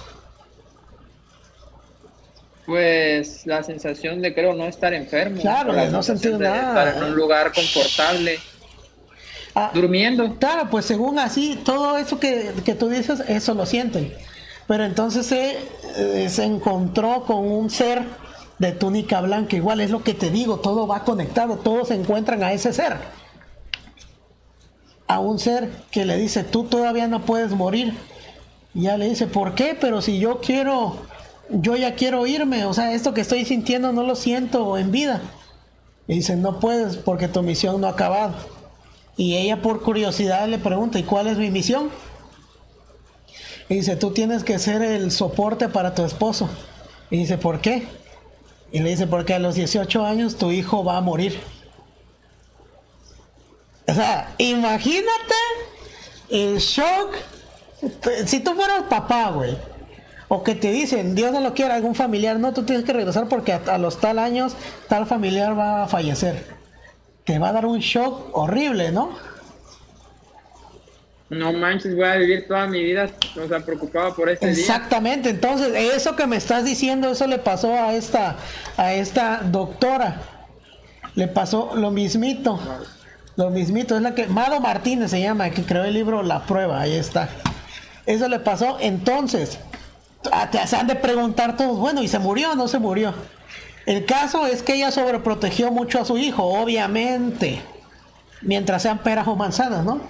Pues la sensación de creo no estar enfermo. Claro, no sentir nada. Estar en un lugar confortable. Ah, durmiendo. Claro, pues según así, todo eso que, tú dices, eso lo sienten. Pero entonces se, eh, se encontró con un ser de túnica blanca. Igual es lo que te digo, todo va conectado, todos se encuentran a ese ser. A un ser que le dice, tú todavía no puedes morir. Y ya le dice, ¿por qué? Pero si yo quiero, yo ya quiero irme, o sea, esto que estoy sintiendo no lo siento en vida. Y dice, no puedes porque tu misión no ha acabado. Y ella por curiosidad le pregunta, ¿y cuál es mi misión? Y dice, tú tienes que ser el soporte para tu esposo. Y dice, ¿por qué? Y le dice, porque a los 18 años tu hijo va a morir. O sea, imagínate el shock. Si tú fueras papá, güey. O que te dicen, Dios no lo quiere, algún familiar, no, tú tienes que regresar porque a, los tal años tal familiar va a fallecer. Te va a dar un shock horrible, ¿no? no manches, voy a vivir toda mi vida, o sea, preocupado por este Exactamente, entonces eso que me estás diciendo, eso le pasó a esta, a esta doctora. Le pasó lo mismito. Lo mismito, es la que, Mado Martínez se llama, que creó el libro La Prueba, ahí está. Eso le pasó, entonces, te han de preguntar todos, bueno, ¿y se murió o no se murió? El caso es que ella sobreprotegió mucho a su hijo, obviamente, mientras sean peras o manzanas, ¿no?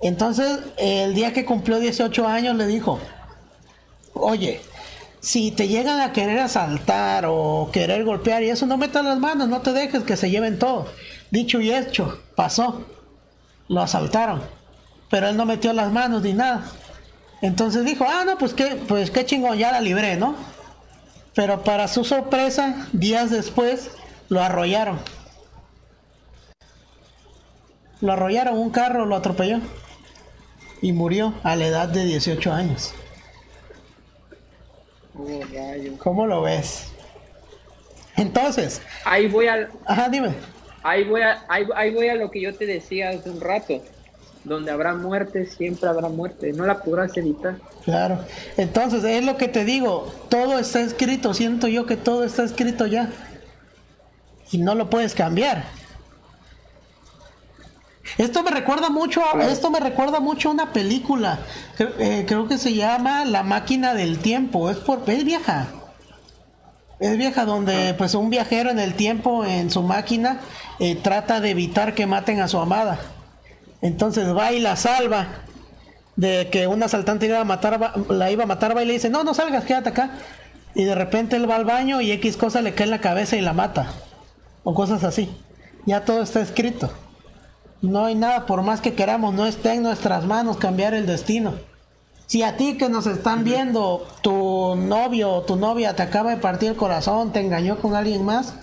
Entonces, el día que cumplió 18 años le dijo, oye, si te llegan a querer asaltar o querer golpear y eso, no metas las manos, no te dejes que se lleven todo. Dicho y hecho, pasó. Lo asaltaron. Pero él no metió las manos ni nada. Entonces dijo, ah, no, pues qué, pues qué chingón, ya la libré, ¿no? Pero para su sorpresa, días después, lo arrollaron. Lo arrollaron, un carro lo atropelló y murió a la edad de 18 años. Oh, ¿Cómo lo ves? Entonces. Ahí voy al. Ajá, dime. Ahí voy, a, ahí, voy a lo que yo te decía hace un rato. Donde habrá muerte, siempre habrá muerte. No la podrás evitar. Claro. Entonces, es lo que te digo. Todo está escrito. Siento yo que todo está escrito ya. Y no lo puedes cambiar. Esto me recuerda mucho, a, esto me recuerda mucho a una película, eh, creo, que se llama La máquina del tiempo, es por, es vieja, es vieja donde ah. pues un viajero en el tiempo en su máquina eh, trata de evitar que maten a su amada, entonces va y la salva de que un asaltante iba a matar, la iba a matar, va y le dice no no salgas quédate acá y de repente él va al baño y X cosa le cae en la cabeza y la mata o cosas así, ya todo está escrito. No hay nada, por más que queramos, no está en nuestras manos cambiar el destino. Si a ti que nos están viendo, tu novio o tu novia te acaba de partir el corazón, te engañó con alguien más,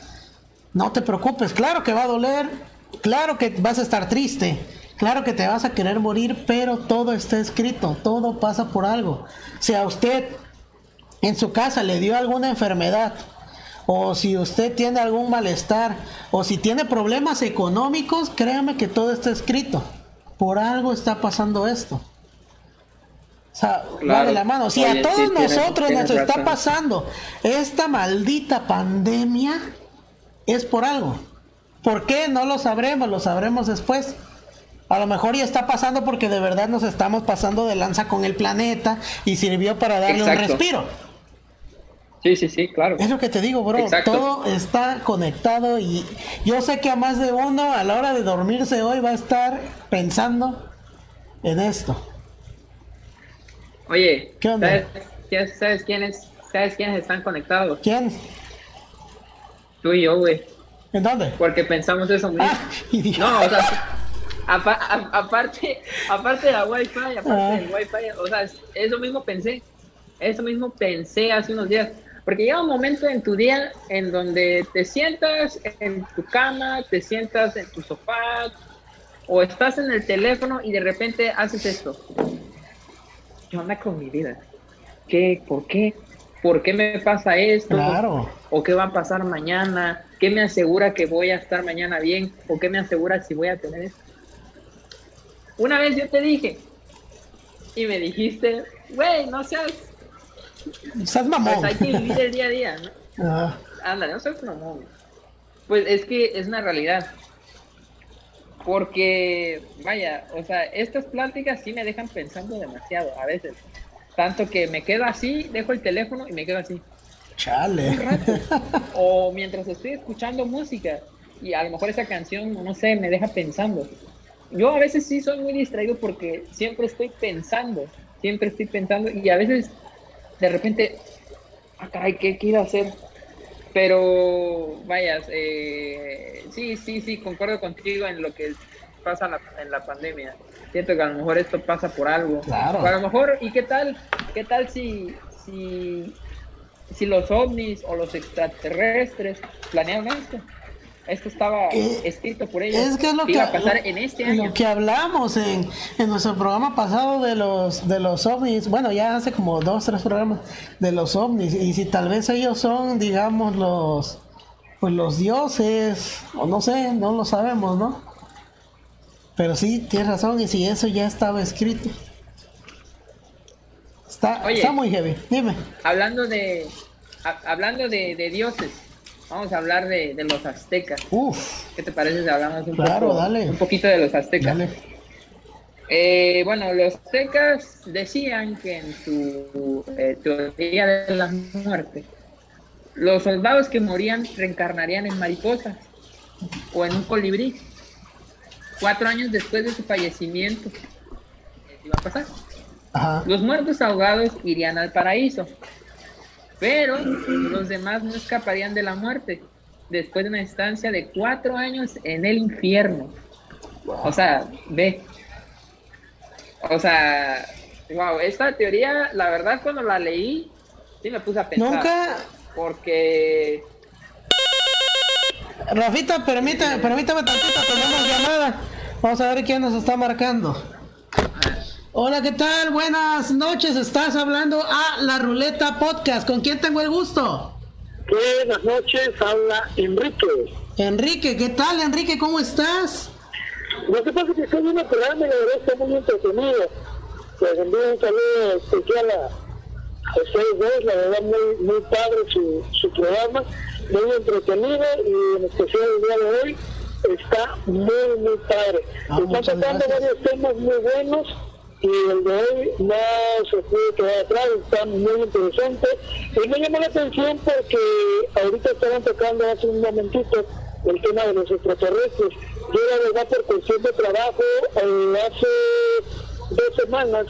no te preocupes, claro que va a doler, claro que vas a estar triste, claro que te vas a querer morir, pero todo está escrito, todo pasa por algo. Si a usted en su casa le dio alguna enfermedad, o si usted tiene algún malestar, o si tiene problemas económicos, créame que todo está escrito. Por algo está pasando esto. O sea, vale la mano. Si a todos nosotros nos está pasando esta maldita pandemia, es por algo. ¿Por qué? No lo sabremos, lo sabremos después. A lo mejor ya está pasando porque de verdad nos estamos pasando de lanza con el planeta y sirvió para darle un respiro. Sí, sí, sí, claro. Es lo que te digo, bro. Todo está conectado y yo sé que a más de uno a la hora de dormirse hoy va a estar pensando en esto. Oye, ¿Qué onda? ¿sabes, quiénes, ¿sabes quiénes están conectados? ¿Quién? Tú y yo, güey. ¿En dónde? Porque pensamos eso mismo. Ah, no, o sea, aparte, aparte de la wifi, aparte ah. del wifi, o sea, eso mismo pensé. Eso mismo pensé hace unos días porque llega un momento en tu día en donde te sientas en tu cama, te sientas en tu sofá o estás en el teléfono y de repente haces esto. ¿Qué onda con mi vida? ¿Qué? ¿Por qué? ¿Por qué me pasa esto? Claro. ¿O qué va a pasar mañana? ¿Qué me asegura que voy a estar mañana bien? ¿O qué me asegura si voy a tener esto? Una vez yo te dije y me dijiste, güey, no seas Estás mamón. Pues hay que vivir el día a día, ¿no? Ah. Ándale, no seas mamón. Pues es que es una realidad. Porque, vaya, o sea, estas pláticas sí me dejan pensando demasiado a veces. Tanto que me quedo así, dejo el teléfono y me quedo así. Chale. o mientras estoy escuchando música y a lo mejor esa canción, no sé, me deja pensando. Yo a veces sí soy muy distraído porque siempre estoy pensando, siempre estoy pensando y a veces de repente, ah, caray, ¿qué quiero hacer? Pero, vaya, eh, sí, sí, sí, concuerdo contigo en lo que pasa en la, pandemia. Siento que a lo mejor esto pasa por algo. Claro. a lo mejor, ¿y qué tal? ¿Qué tal si, si, si los ovnis o los extraterrestres planearon esto? Esto estaba eh, escrito por ellos. Es que es lo que, iba a pasar en este año. Lo que hablamos en, en, nuestro programa pasado de los de los ovnis, bueno, ya hace como dos, tres programas de los ovnis. Y si tal vez ellos son, digamos, los pues los dioses, o no sé, no lo sabemos, ¿no? Pero sí, tienes razón, y si eso ya estaba escrito. Está, está muy heavy, dime. Hablando de hablando de, de dioses, Vamos a hablar de, los aztecas. Uf. ¿Qué te parece si hablamos un, poco, un poquito de los aztecas? Eh, bueno, los aztecas decían que en su eh, teoría de la muerte, los soldados que morían reencarnarían en mariposas o en un colibrí. Cuatro años después de su fallecimiento, ¿qué iba a pasar? Los muertos ahogados irían al paraíso pero los demás no escaparían de la muerte después de una estancia de cuatro años en el infierno. O sea, ve. O sea, wow, esta teoría, la verdad, cuando la leí, sí me puse a pensar. Nunca. Porque. Rafita, permítame, permítame tantito, tenemos llamada. Vamos a ver quién nos está marcando. Hola, ¿qué tal? Buenas noches. Estás hablando a La Ruleta Podcast. ¿Con quién tengo el gusto? Buenas noches, habla Enrique. Enrique, ¿qué tal, Enrique? ¿Cómo estás? Lo que pasa es que estoy viendo el programa y la verdad está muy entretenido. Les envío un saludo especial a, ustedes dos, la verdad muy, muy padre su, su programa, muy entretenido y en especial el día de hoy está muy, muy padre. Ah, Están tratando varios temas muy buenos y el de hoy no se puede quedar atrás, está muy interesante. Y me llamó la atención porque ahorita estaban tocando hace un momentito el tema de los extraterrestres. Yo la verdad por cuestión de trabajo, eh, hace dos semanas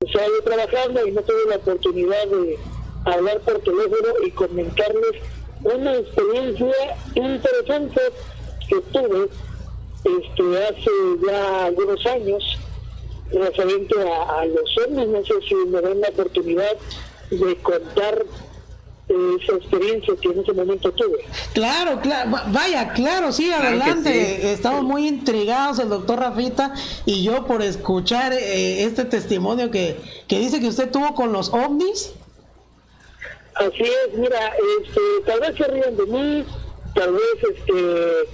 estaba trabajando y no tuve la oportunidad de hablar por teléfono y comentarles una experiencia interesante que tuve este, hace ya algunos años referente a, los hombres, no sé si me dan la oportunidad de contar esa experiencia que en ese momento tuve. Claro, claro, vaya, claro, sí, adelante. Estamos muy intrigados, el doctor Rafita y yo, por escuchar eh, este testimonio que, que dice que usted tuvo con los ovnis. Así es, mira, este, tal vez se rían de mí, tal vez este,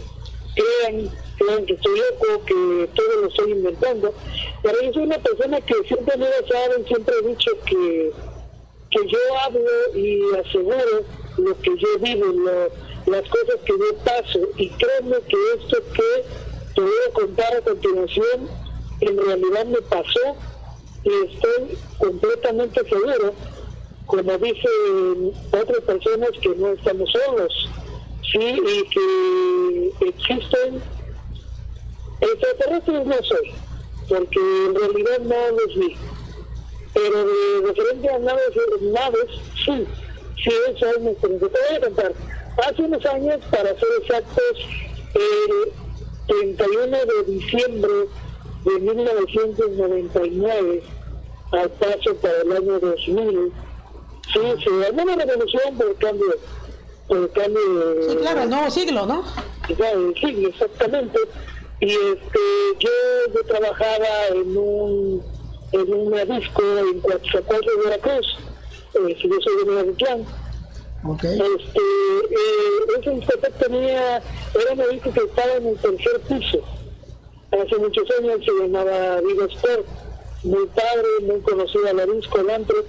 crean que estoy loco, que todo lo estoy inventando, pero yo soy una persona que siempre me saben, siempre he dicho que, que yo hablo y aseguro lo que yo vivo, las cosas que yo paso, y créeme que esto que te voy a contar a continuación, en realidad me pasó y estoy completamente seguro, como dicen otras personas, que no estamos solos, sí, y que existen Extraterrestres no soy, porque en realidad no los vi. Pero de referente a naves, naves sí, sí, eso es experiencia. Te voy a contar. Hace unos años, para ser exactos, el 31 de diciembre de 1999, al paso para el año 2000, sí, se armó una revolución por el cambio, por el cambio de... Sí, claro, el nuevo siglo, ¿no? el siglo, exactamente. Y este, yo, yo trabajaba en un en una disco en de Veracruz, eh, yo soy de Nueva Okay. Este, eh, ese discoteca tenía, era una disco que estaba en el tercer piso. Hace muchos años se llamaba Viva Sport, muy padre, muy conocida la disco, el antro.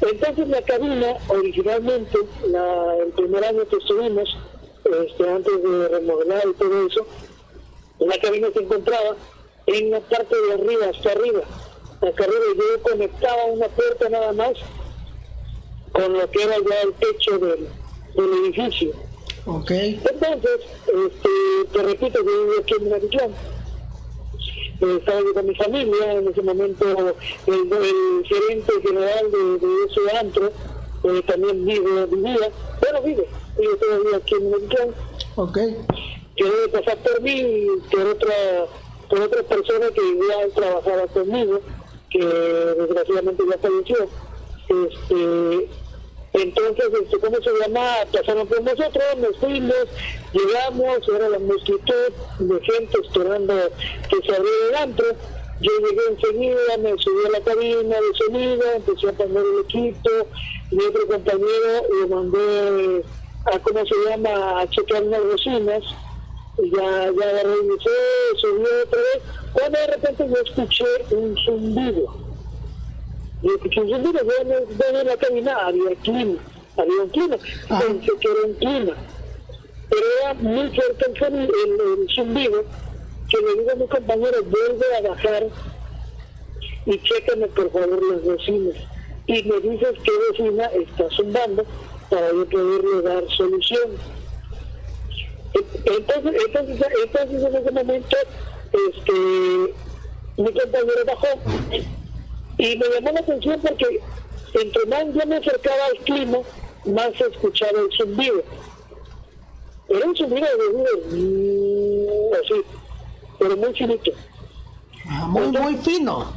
Entonces la cabina, originalmente, la, el primer año que estuvimos, este, antes de remodelar y todo eso, la cabina se encontraba en la parte de arriba, hasta arriba. Hasta arriba yo conectaba una puerta nada más con lo que era ya el techo del, del edificio. Ok. Entonces, este, te repito, yo vivía aquí en Maritlán. Estaba yo con mi familia, en ese momento el, el gerente general de, de ese antro eh, también vive, vivía, bueno vive, vive todavía aquí en Maritlán. Ok. De pasar por mí y por otra, por otra persona que igual trabajaba conmigo, que desgraciadamente ya falleció. Este, entonces, este, ¿cómo se llama? Pasaron por nosotros, nos fuimos, llegamos, era la multitud de gente esperando que se abriera el antro. Yo llegué enseguida, me subí a la cabina de sonido, empecé a poner el equipo, mi otro compañero le mandé a, ¿cómo se llama?, a checar unas bocinas, y ya, ya agarré y dice, subí otra vez, cuando de repente yo escuché un zumbido. Y escuché un zumbido, yo en la cabina había clima, había un clima, pensé que era un clima, pero era muy fuerte el, sonido- el, el zumbido, que le digo a mi compañero, vuelve a bajar y chécame por favor las vecinas. Y me dices qué vecina está zumbando para yo poderle dar solución. Entonces, entonces, entonces en ese momento, este, mi compañero bajó y me llamó la atención porque entre más yo me acercaba al clima, más se escuchaba el zumbido. Era un zumbido de mm, así, pero muy finito. Ah, muy, muy fino.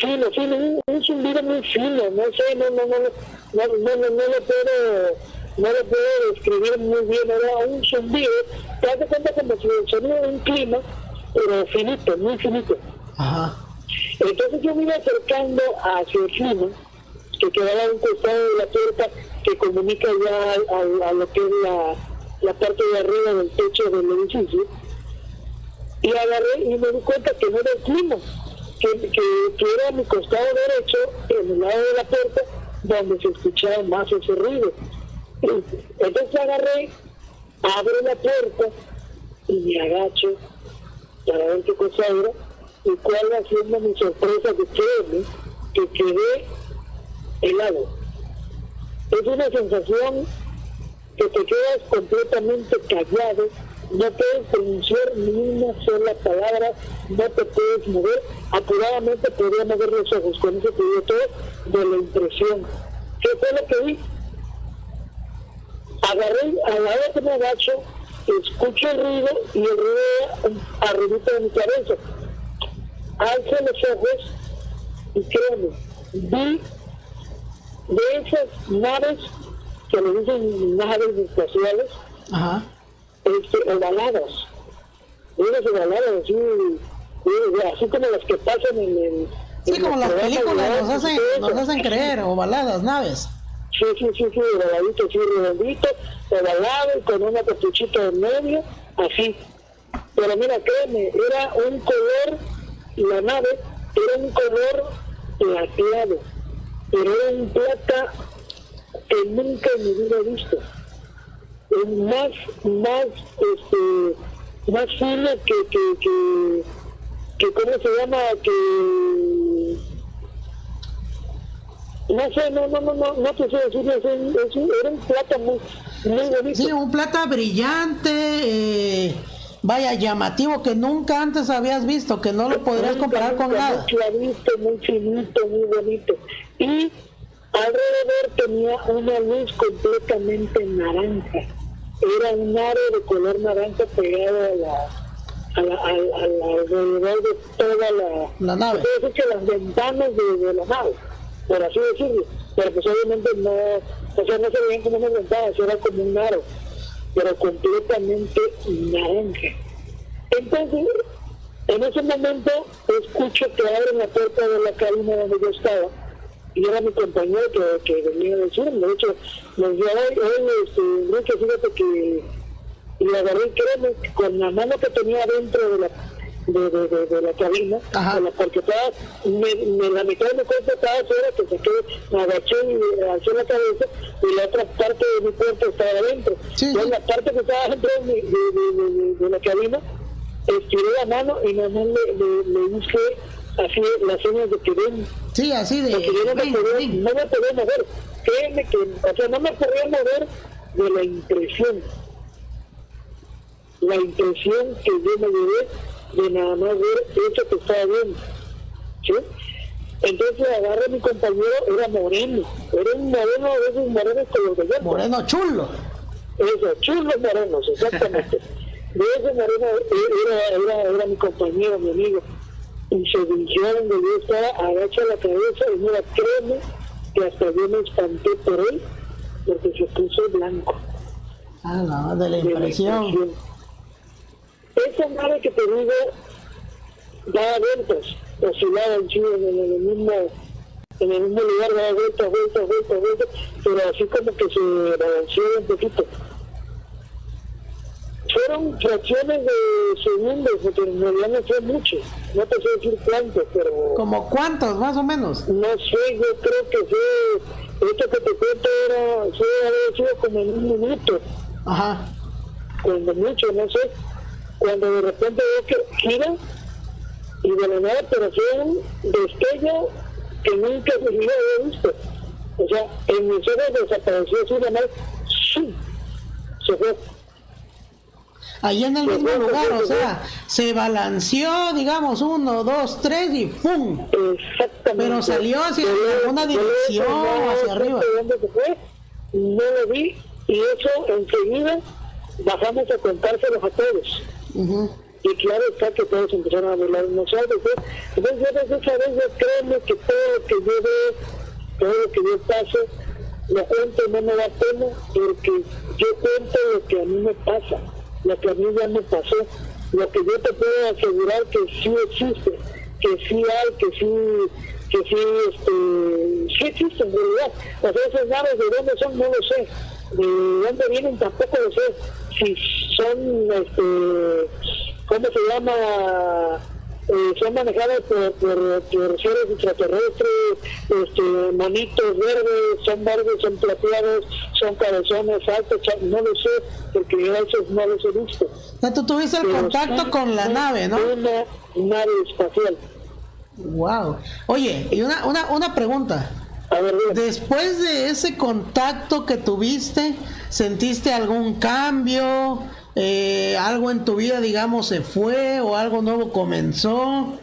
Fino, fino, un, un zumbido muy fino, no sé, no, no, no, no, no, no, no, no lo puedo, no lo puedo describir muy bien, era un zumbido, te das cuenta como si el sonido de un clima, pero finito, muy finito. Ajá. Entonces yo me iba acercando hacia el clima, que quedaba a un costado de la puerta que comunica ya a, lo que es la, la parte de arriba del techo del edificio, y agarré y me di cuenta que no era el clima, que, que, que era a mi costado derecho, en el lado de la puerta, donde se escuchaba más ese ruido. Entonces agarré, abro la puerta y me agacho para ver qué cosa era, y cuál va siendo mi sorpresa que créeme, que quedé helado. Es una sensación que te quedas completamente callado, no puedes pronunciar ni una sola palabra, no te puedes mover, apuradamente podía mover los ojos, con eso te digo todo de la impresión. ¿Qué fue lo que vi? Agarré, a la hora que me agacho, escucho el ruido y el ruido era arribita de mi cabeza. Alzo los ojos y créeme, vi de esas naves que le dicen naves espaciales, este, ovaladas. Unas ovaladas así, así como las que pasan en el... Sí, en como las películas nos hacen, nos hacen creer, o baladas, naves. Sí, sí, sí, sí, ovaladito, sí, redondito, ovalado con una capuchita en medio, así. Pero mira, créeme, era un color, la nave era un color plateado, pero era un plata que nunca en mi vida he visto. Es más, más, este, más fino que, que, que, que, ¿cómo se llama? Que no sé, no, no, no, no, no te sé decir, era un plata muy, muy bonito. Sí, un plata brillante, eh, vaya, llamativo, que nunca antes habías visto, que no lo podrías Nunca, comparar con nada. Muy clarito, muy finito, muy bonito. Y alrededor tenía una luz completamente naranja. Era un aro de color naranja pegado a la, a la, a la- a la- alrededor de toda la, La nave. Que las ventanas de, de la nave, por así decirlo. Pero pues obviamente no, o sea, no se veían como unas ventanas, era como un aro, pero completamente naranja. Entonces, en ese momento escucho que abren la puerta de la cabina donde yo estaba y era mi compañero que, venía a decirme, de hecho, me decía, hoy, este, Enrique, fíjate que y agarré, créeme, con la mano que tenía dentro de la de, de, de, de la cabina, la, porque estaba, me, me- la mitad de mi cuerpo estaba afuera, que saqué, me agaché y alcé la cabeza, y la otra parte de mi cuerpo estaba adentro. Sí, Entonces sí. la parte que estaba dentro de, la cabina, estiré la mano y nada más le, le, le hice así las señas de que ven. Sí, así de. Porque yo no me, podía, no me podía mover. Créeme que, o sea, no me podía mover de la impresión. La impresión que yo me llevé de nada más ver eso que estaba viendo. ¿Sí? Entonces agarré a mi compañero, era moreno, era un moreno de esos morenos con los de Moreno chulo. Eso, chulos morenos, exactamente. de ese moreno era, era, era, mi compañero, mi amigo. Y se dirigió donde yo estaba, agacha la cabeza y mira, créeme que hasta yo me espanté por él, porque se puso blanco. Ah, no, de la impresión. Esa nave que te digo daba vueltas oscilaba en Chile en el mismo en el mismo lugar, daba vueltas, vueltas, vueltas, vueltas, pero así como que se balanceó un poquito. Fueron fracciones de segundos, porque en realidad no fue mucho, no te sé decir cuántos, pero... ¿Como cuántos, más o menos? No sé, yo creo que fue, esto que te cuento era, fue haber sido como en un minuto. Ajá. Cuando mucho, no sé, cuando de repente veo que gira y de la nada, pero fue un destello que nunca se había visto. O sea, en mis ojos desapareció así de mal, se fue. Ahí en el mismo lugar, o sea, se balanceó, digamos, uno, dos, tres y ¡pum! Exactamente. Pero salió hacia una dirección, hacia arriba. ¿Dónde se fue? No lo vi y eso enseguida bajamos a contárselos a todos. Y claro está que todos empezaron a hablar nosotros. Entonces, yo esa vez yo créeme que todo lo que yo veo, todo lo que yo paso, lo cuento no me da pena porque yo cuento lo que a mí me pasa, lo que a mí ya me pasó, lo que yo te puedo asegurar que sí existe, que sí hay, que sí que sí, este, sí existe en realidad. O sea, esas naves de dónde son no lo sé, de dónde vienen tampoco lo sé, si son este ¿cómo se llama? Eh, son manejadas por, por, seres extraterrestres, este, monitos verdes, son verdes, son plateados, son cabezones altos, no lo sé, porque yo esos no los he visto. tú tuviste el contacto con la nave, ¿no? Una nave espacial. Wow. Oye, y una, una, una pregunta. Después de ese contacto que tuviste, ¿sentiste algún cambio? eh, algo en tu vida, digamos, se fue o algo nuevo comenzó?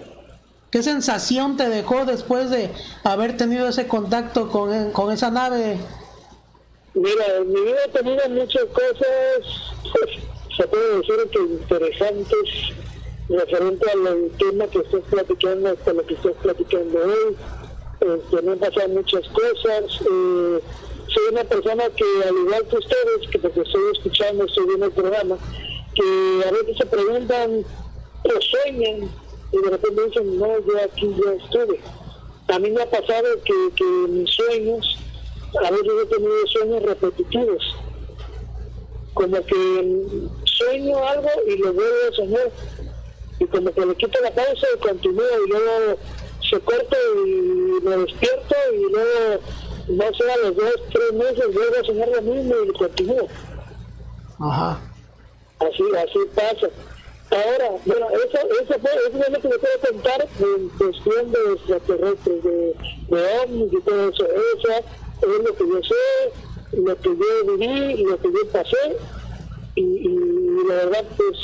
¿Qué sensación te dejó después de haber tenido ese contacto con, con esa nave? Mira, en mi vida he tenido muchas cosas, pues, se puede decir que interesantes, referente al tema que estás platicando, hasta lo que estás platicando hoy. Este, me han muchas cosas. Eh, soy una persona que, al igual que ustedes, que porque estoy escuchando, estoy viendo el programa, que a veces se preguntan o sueñan y de repente dicen, no, yo aquí ya estuve. Mí me ha pasado que, que mis sueños, a veces he tenido sueños repetitivos, como que sueño algo y lo vuelvo a soñar, y como que le quito la pausa y continúo y luego se corta y me despierto y luego no sé, a los dos, tres meses vuelvo a soñar lo mismo y continúo. Ajá. Así, así pasa. Ahora, bueno, eso, eso, fue, eso es lo que me puedo contar en cuestión de extraterrestres, de, de ovnis y todo eso. Eso es lo que yo sé, lo que yo viví, lo que yo pasé, y, y la verdad, pues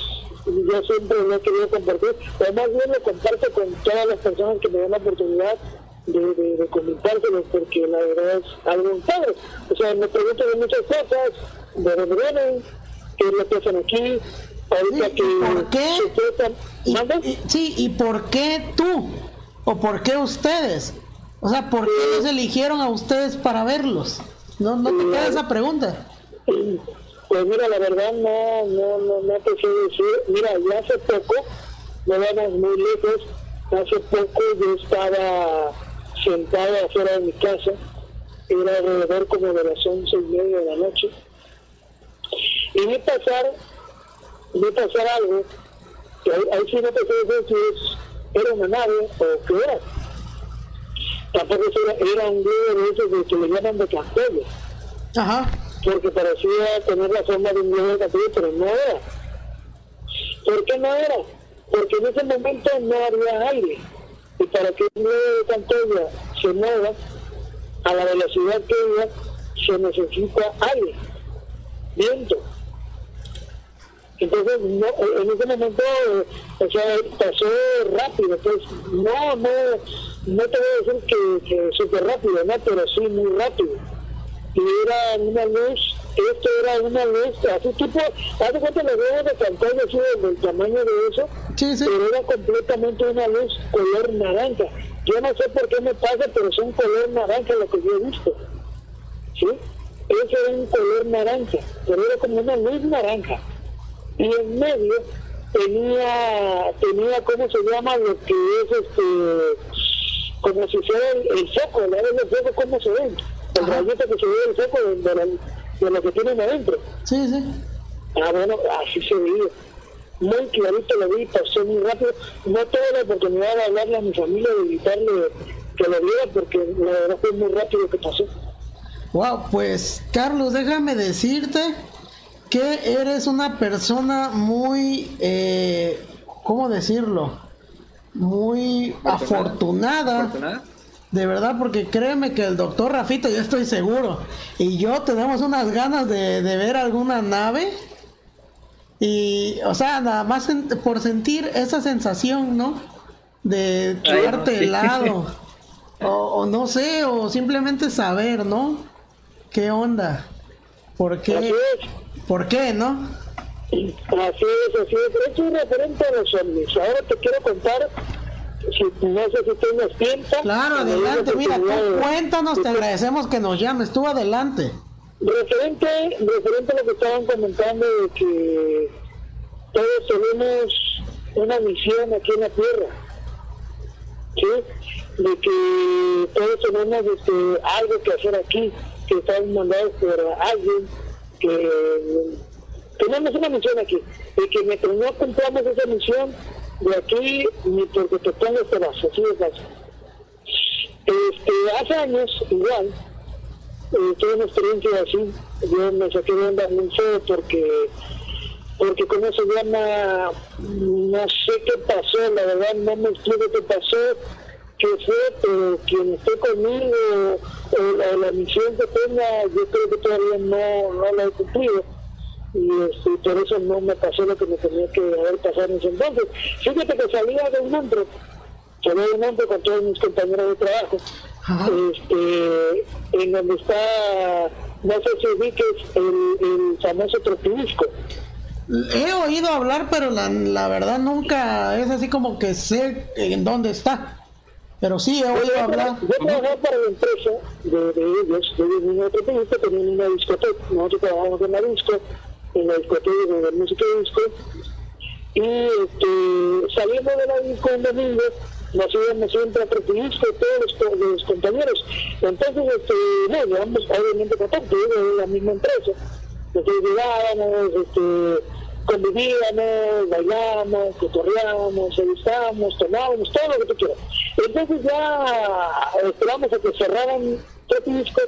yo siempre lo he querido compartir, o más bien lo comparto con todas las personas que me dan la oportunidad de, de, de porque la verdad es algo padre. O sea, me pregunto de muchas cosas, de dónde vienen, qué es lo que hacen aquí, ahorita que ¿Por qué? sí, ¿y por qué tú? ¿O por qué ustedes? O sea, ¿por qué los eligieron a ustedes para verlos? ¿No, no te queda esa pregunta? Pues mira, la verdad no, no, no, no te sé decir. Mira, ya hace poco, no vamos muy lejos, hace poco yo estaba sentado afuera de mi casa, era alrededor como de las once y media de la noche, y vi pasar, vi pasar algo, que ahí, sí no te sé decir si era una nave o qué era. Tampoco era, era un globo de esos de que le llaman de castillo. Ajá. Porque parecía tener la forma de un de castillo, pero no era. ¿Por qué no era? Porque en ese momento no había aire Y para que el globo de Cantoya se mueva a la velocidad que iba, se necesita aire, viento. Entonces, no, en ese momento, o sea, pasó rápido, pues no, no, no te voy a decir que, que súper rápido, no, pero sí muy rápido. Y era una luz, esto era una luz, así tipo, hace cuenta los dedos de pantalla así del tamaño de eso, Sí, sí. pero era completamente una luz color naranja. Yo no sé por qué me pasa, pero son color naranja lo que yo he visto. ¿Sí? Ese era un color naranja, pero era como una luz naranja. Y en medio tenía, tenía ¿cómo se llama? Lo que es este, como si fuera el, el foco, la vez el foco, ¿cómo se ve? El rayito que se ve el foco de, de, la- de lo que tienen adentro. Sí, sí. Ah, bueno, así se veía. Muy clarito lo vi, pasó muy rápido. No tuve la oportunidad de hablarle a mi familia, de gritarle que lo viera, porque la verdad fue muy rápido que pasó. Wow, pues Carlos, déjame decirte que eres una persona muy, eh, ¿cómo decirlo? Muy afortunada. ¿Afortunada? De verdad, porque créeme que el doctor Rafito, yo estoy seguro, y yo tenemos unas ganas de, de ver alguna nave. Y, o sea, nada más en- por sentir esa sensación, ¿no? De quedarte sí. helado. O, o no sé, o simplemente saber, ¿no? ¿Qué onda? ¿Por qué? ¿Por qué, no? Así es, así es. Esto es referente a los ovnis. Ahora te quiero contar, si no sé si tengas tiempo. Claro, adelante, mira, tú de- cuéntanos, te agradecemos que nos llames, tú adelante. Referente, referente a lo que estaban comentando de que todos tenemos una misión aquí en la Tierra, ¿sí? De que todos tenemos este, algo que hacer aquí, que están mandados por alguien, que tenemos una misión aquí, y que mientras no cumplamos esa misión, de aquí ni porque te pongas te vas, así de fácil. Este, hace años, igual, eh, tuve una experiencia así, yo me saqué de onda muy feo porque, porque cómo se llama, no sé qué pasó, la verdad no me explico qué pasó, qué fue, pero quien esté conmigo o la, la misión que tenga, yo creo que todavía no, no la he cumplido y este, por eso no me pasó lo que me tenía que haber pasado en ese entonces. Fíjate que salía de un antro, salía de un antro con todos mis compañeros de trabajo, Ajá. este, en donde está, no sé si ubiques el, el famoso Tropidisco. He oído hablar, pero la, la verdad nunca es así como que sé en dónde está. Pero sí he oído hablar. Yo trabajaba para la empresa de, de ellos, de ellos mismos tenían una discoteca, nosotros trabajamos en la disco, en la discoteca de música disco, y este, salimos de la disco un domingo, nos íbamos siempre a Tropidisco, todos los, co- los compañeros. Entonces, este, no, llevamos obviamente contacto de la misma empresa. Entonces llegábamos, este, convivíamos, bailamos, cotorreábamos, revistábamos, tomábamos, todo lo que tú quieras. Entonces ya esperamos a que cerraran Tropidisco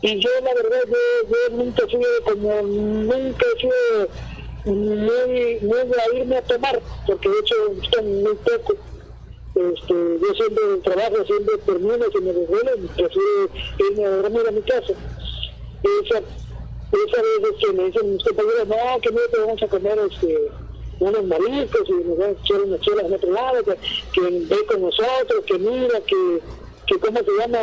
y yo la verdad yo, yo nunca fui como nunca he sido muy muy a irme a tomar porque de hecho me gustan muy poco. Este, yo siempre trabajo siempre termino que me desvelo y prefiero irme a dormir a mi casa. Esa esa vez que me dicen mis compañeros no que mira te vamos a comer este unos mariscos y nos vamos a echar unas chelas en otro lado que, que ve con nosotros que mira que que cómo se llama,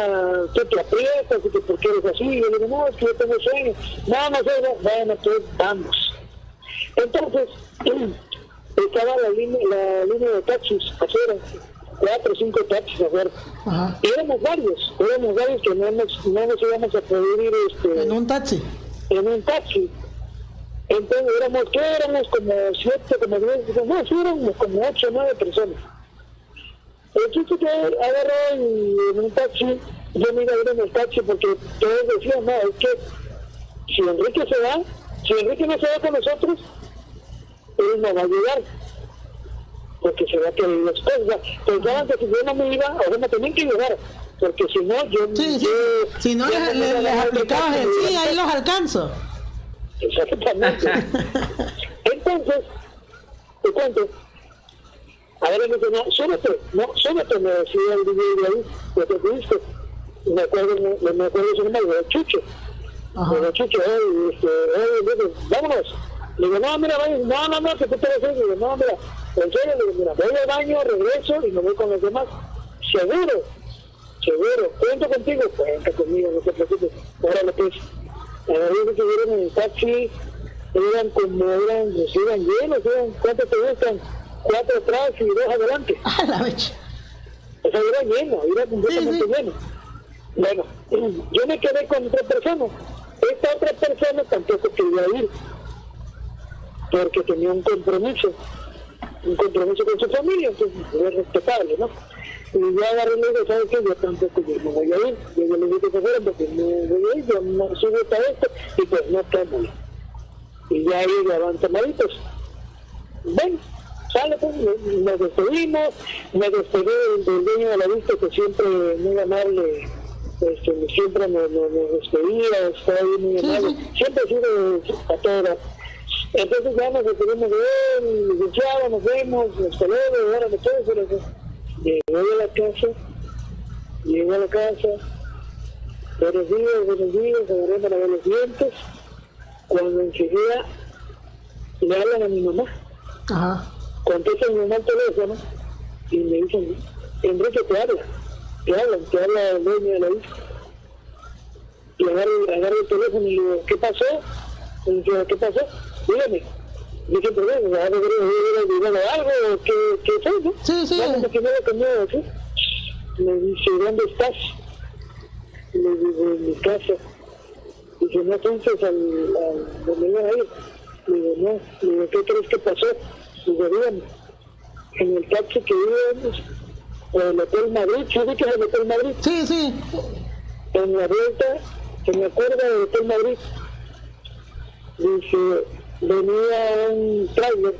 tú te aprietas y que por qué eres así. Y yo le digo, no, es que yo tengo sueño. No, no sé, no. bueno, pues vamos. Entonces, estaba la línea, la línea de taxis afuera, cuatro o cinco taxis afuera. Ajá. Y éramos varios, éramos varios que no nos, no nos íbamos a poder ir este, En un taxi. en un taxi. Entonces éramos, ¿qué éramos? Como siete, como diez, no, sí éramos como ocho o nueve personas. El chiste que agarró y en un taxi, yo me iba a ir en el taxi porque todos decían, no, es que si Enrique se va, si Enrique no se va con nosotros, él no va a llegar. Porque se va a querer. O sea, pensaban que si yo no me iba, sea, me tenían que llevar. Porque si no, yo... Sí, sí. yo- Si no, yo les, les- les aplicabas el sí, ahí los alcanzo. Exactamente. Entonces, te cuento, A ver, me dice, no, súbete, no, súbete, me decía el DJ de ahí, lo que tuviste. Me acuerdo, me, me acuerdo de su nombre, de Chucho. De Chucho, eh, este, eh, vámonos. Le digo, no, mira, vaya, no, no, no, que tú te vas a Le digo, no, mira, en serio, le digo, mira, voy al baño, regreso y me voy con los demás. Seguro, seguro, cuento contigo, cuenta conmigo, no te preocupes. Ahora lo que es, a que en el taxi, eran como, eran, pues, eran llenos, eran, ¿cuántos te gustan? Cuatro atrás y dos adelante. Ah, la becha. O sea, era lleno, era completamente Sí, sí. lleno. Bueno, yo me quedé con otra persona. Esta otra persona tampoco quería ir, porque tenía un compromiso, un compromiso con su familia, entonces es respetable, ¿no? Y yo agarré y le dije, ¿sabes qué? Yo tampoco yo no voy a ir. Yo ya le dije que se fueran porque no voy a ir, yo no subo hasta esto, y pues no tomo. Y ya ahí llegaban tomaditos. Ven, sale pues, nos despedimos, me despedí del, dueño de la vista que siempre muy amable, este, siempre me despedía, estaba muy amable, sí. siempre ha sido a toda hora. Entonces ya nos despedimos de él, licenciado, nos vemos, hasta luego, ahora me quedo, pero llegué a la casa, llegué a la casa, buenos días, buenos días, agarré para ver los dientes, cuando enseguida le hablan a mi mamá Ajá. Contesta mi el teléfono y me dicen, Enrique te habla, te hablan, te habla el dueño de la isla. Y agarro, agarro el teléfono y le digo, ¿qué pasó? Y dice, ¿qué pasó? Dígame. Bueno, ¿me hubiera algo? ¿Qué, qué fue, no? Sí, sí. Bueno, que me lo conmigo, ¿sí? Me dice, ¿dónde estás? Le digo, en mi casa. Dice, ¿no entonces al, al donde iban a ir? Le digo, no. Le digo, ¿qué crees que pasó? Digo, dígame. En el taxi que íbamos, en el Hotel Madrid, ¿sabes qué es el Hotel Madrid? Sí, sí. En la vuelta, se me acuerda del Hotel Madrid, dice, venía un trailer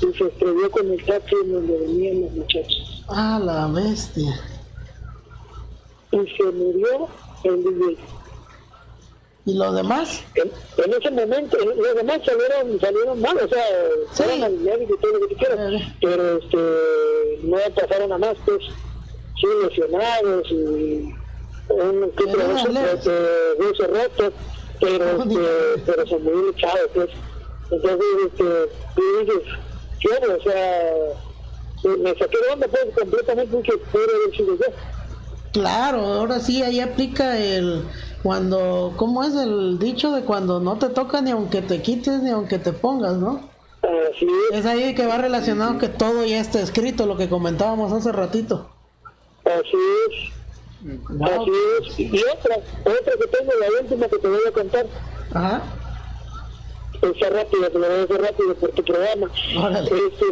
y se estrelló con el taxi donde venían los muchachos. Ah, la bestia. Y se murió el DJ. ¿Y los demás? En, en ese momento, los demás salieron, salieron mal, o sea, Sí. fueron al médico y todo lo que quieras, pero este, no pasaron a más, pues, sí, lesionados y un otro Pero hueso, roto, pero, este, pero son muy luchados, pues. Entonces, este, tú dices, ¿qué? O sea, me saqué de onda, pues, completamente, yo. Claro, ahora sí, ahí aplica el cuando, ¿cómo es el dicho de cuando no te toca ni aunque te quites ni aunque te pongas, ¿no? Así es. Es ahí que va relacionado que todo ya está escrito, lo que comentábamos hace ratito. Así es, Wow. así es. Y otra, otra que tengo, la última que te voy a contar, Ajá. está rápido, te lo voy a hacer rápido por tu programa. Órale. Este,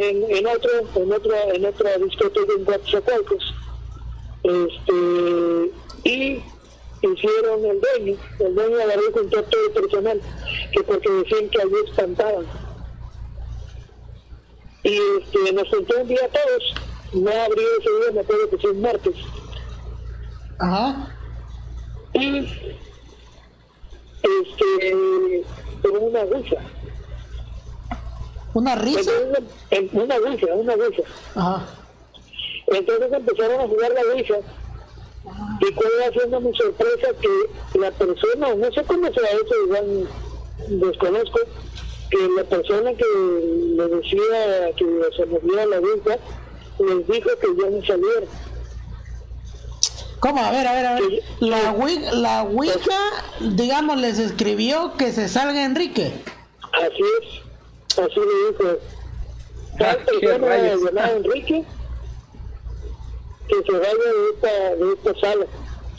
en, en, en otro, en otra, en otra discoteca en este, y hicieron el dueño, el dueño agarró a todo el personal, que porque decían que allí espantaban. Y este, nos juntó un día a todos, no abrió ese día, me acuerdo que fue un martes, Ajá. y este con una ouija Una risa. entonces em- una ouija una ouija Ajá. entonces empezaron a jugar la ouija y cuál iba siendo mi sorpresa que la persona no sé cómo será eso igual desconozco que la persona que le decía que se movía la ouija les dijo que ya no saliera ¿Cómo? A ver, a ver, a ver. La, Ouija, la Ouija, digamos, les escribió que se salga Enrique. Así es, así le dijo. Tal Ah, qué persona llamada Enrique que se vaya de esta, de esta sala.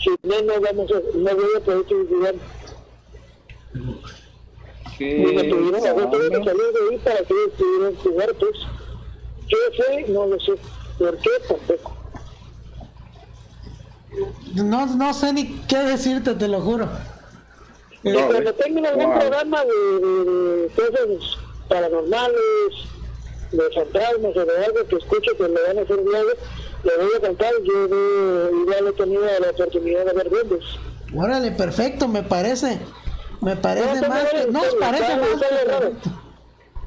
Si no, no vamos a, no voy a poder utilizar. Y me tuvieron a tuve que salir de ahí para que ellos pudieran jugar, pues. ¿Qué fue? No lo sé. ¿Por qué? Tampoco. No, no sé ni qué decirte, te lo juro. Y No, cuando eh. tengan algún Wow. programa de, de, de cosas paranormales, de fantasmas o de algo que escucho que le van a hacer luego, le voy a contar. Yo eh, igual he tenido la oportunidad de ver duendes. Órale, perfecto, me parece. Me parece No, más que. No, bien, parece más que perfecto.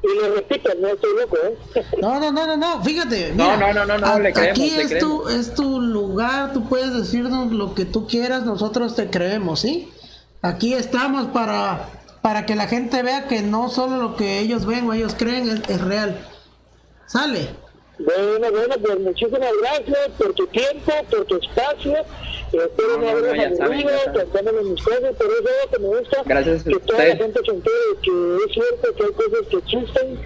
Y le repito, no estoy loco, ¿eh? No, no, no, no, no, fíjate. No, no, no, no, no, le creemos, Aquí le es, tu, creemos. es tu lugar, tú puedes decirnos lo que tú quieras, nosotros te creemos, ¿sí? Aquí estamos para, para que la gente vea que no solo lo que ellos ven o ellos creen es, es real. Sale. Bueno, bueno, pues muchísimas gracias por tu tiempo, por tu espacio. Espero No, no, no, haberlos no, saben, aburrido, contándome mis cosas, pero eso es lo que me gusta. Gracias a que toda la gente se entere que es cierto que hay cosas que existen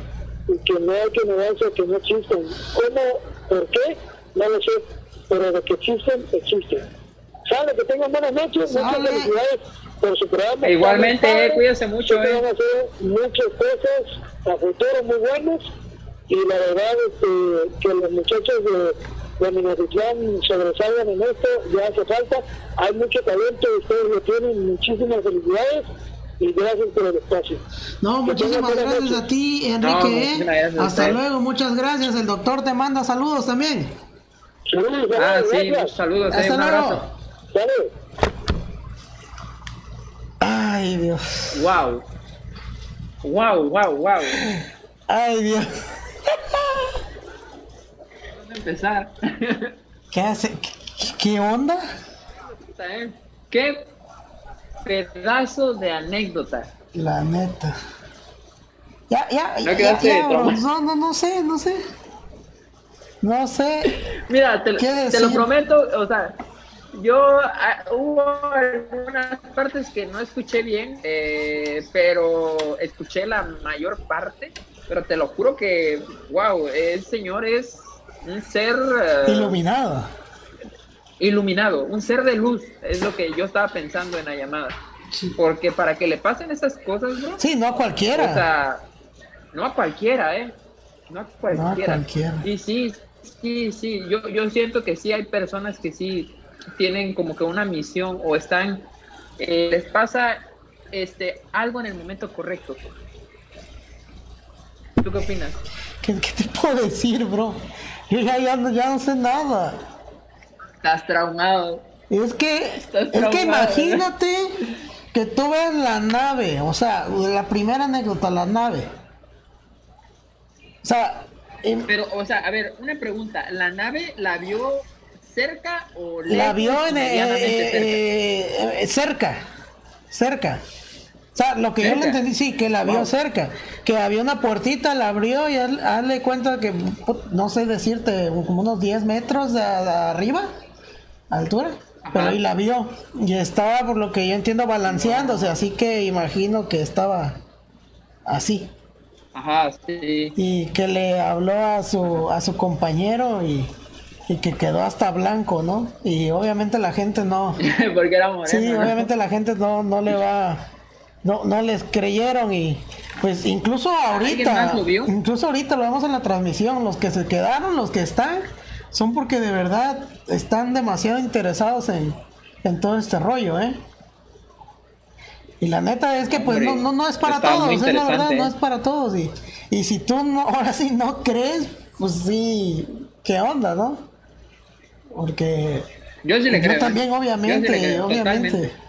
y que no hay que negarse a que no existen. ¿Cómo? ¿Por qué? No lo sé, pero de que existen, existen. Sale, que tengan buenas noches, muchas Sale. felicidades por su programa. Igualmente, eh, cuídese mucho, que eh. van a hacer muchas cosas a futuro muy buenas y la verdad este, que los muchachos de, de Minatitlán sobresalgan en esto, ya hace falta, hay mucho talento, ustedes lo tienen, muchísimas felicidades y gracias por el espacio. No, Que muchísimas buenas gracias a ti, Enrique. ¿eh? gracias Hasta usted. luego, muchas gracias. El doctor te manda saludos también. Saludos, Ah, saludos, sí, eh, Hasta un luego. abrazo. Sale. Ay, Dios. Wow. Wow, wow, wow. Ay, Dios. ¿Dónde empezar? ¿Qué hace? ¿Qué, qué onda? ¿Qué pedazo de anécdota? La neta. Ya, ya, No ya, bro. no, no, no sé, no sé. No sé. Mira, te, ¿Qué te lo prometo, o sea, yo ah, hubo algunas partes que no escuché bien, eh, pero escuché la mayor parte, pero te lo juro que, wow, el señor es un ser eh, Iluminado. iluminado, un ser de luz, es lo que yo estaba pensando en la llamada. Porque para que le pasen esas cosas, bro, Sí, no a cualquiera. o sea, no a cualquiera, ¿eh? No a cualquiera. cualquiera. Y sí, sí, sí, yo, yo siento que sí hay personas que sí tienen como que una misión o están, eh, les pasa este algo en el momento correcto. ¿Tú qué opinas? ¿Qué, qué te puedo decir, bro? Yo ya, ya, no- ya no sé nada. Estás traumado. Es que, Estás es que traumado, imagínate que tú ves la nave, o sea, la primera anécdota, la nave. O sea, em, Pero, o sea, a ver, una pregunta. ¿La nave la vio cerca o lejos? la vio en, eh, cerca? eh, eh, cerca, cerca. O sea, lo que yo le entendí, sí, que la vio Wow. cerca. Que había una puertita, la abrió y haz- hazle cuenta que, no sé decirte, como unos 10 metros de, de arriba, altura. Pero ahí la vio. Y estaba, por lo que yo entiendo, balanceándose. Así que imagino que estaba así. Ajá, sí. Y que le habló a su, a su compañero y, y que quedó hasta blanco, ¿no? Y obviamente la gente no... Porque era moreno. Sí, ¿no? obviamente la gente no, no le va, no, no les creyeron y pues incluso ¿Alguien ahorita, incluso ahorita lo vemos en la transmisión, los que se quedaron, los que están, son porque de verdad están demasiado interesados en, en todo este rollo, ¿eh? Y la neta es que pues no, Hombre, no, no es para todos, es la verdad, no ¿eh? es para todos. Y, y si tú no, ahora sí no crees, pues sí, ¿qué onda, no? Porque Yo sí le yo creo. también, ¿eh? Yo obviamente, sí le creo, obviamente. totalmente.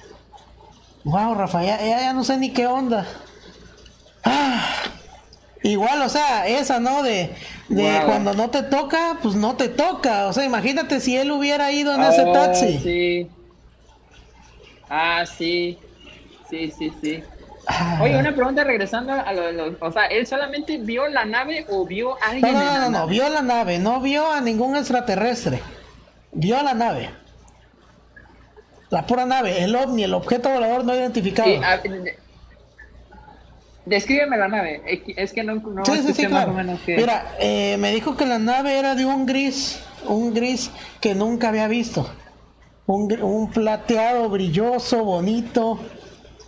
Wow, Rafa, ya, ya, ya no sé ni qué onda. Ah, igual, o sea, esa, ¿no? De, de Wow. cuando no te toca, pues no te toca. O sea, imagínate si él hubiera ido en ese Oh, taxi. Sí. Ah, sí. Sí, sí, sí. Ah. Oye, una pregunta regresando a lo de los... O sea, ¿él solamente vio la nave o vio a alguien No, no, en no, la no, no, vio la nave, no vio a ningún extraterrestre. Vio la nave. La pura nave, el ovni, el objeto volador no identificado. Sí, a- Descríbeme la nave. Es que- no, no Sí, más o menos que... Mira, eh, me dijo que la nave era de un gris, un gris que nunca había visto. Un, un plateado brilloso, bonito,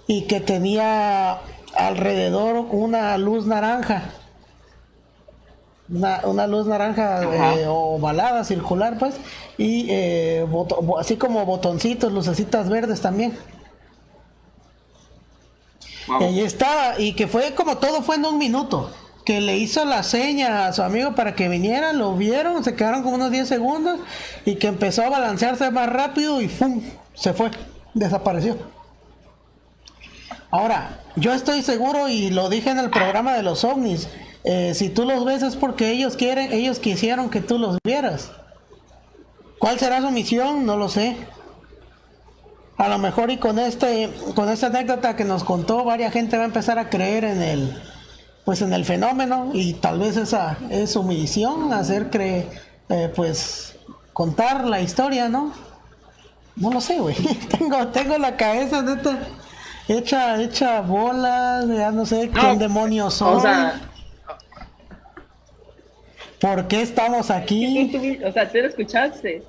y que tenía alrededor una luz naranja. Una, una luz naranja eh, ovalada, circular, pues, y eh, boto- así como botoncitos, lucecitas verdes también. Wow. Y ahí estaba, y que fue como todo fue en un minuto. Que le hizo la seña a su amigo para que viniera, lo vieron, se quedaron como unos 10 segundos y que empezó a balancearse más rápido y ¡fum! Se fue, desapareció. Ahora, yo estoy seguro y lo dije en el programa de los ovnis, eh, si tú los ves es porque ellos quieren, ellos quisieron que tú los vieras. ¿Cuál será su misión? No lo sé. A lo mejor y con este, con esta anécdota que nos contó, varias gente va a empezar a creer en el, pues en el fenómeno y tal vez esa es su misión, hacer creer, eh, pues contar la historia, ¿no? No lo sé, güey. tengo, tengo la cabeza neta hecha, hecha bolas, ya no sé quién demonios son. O sea, ¿Por qué estamos aquí? o sea, tú lo escuchaste.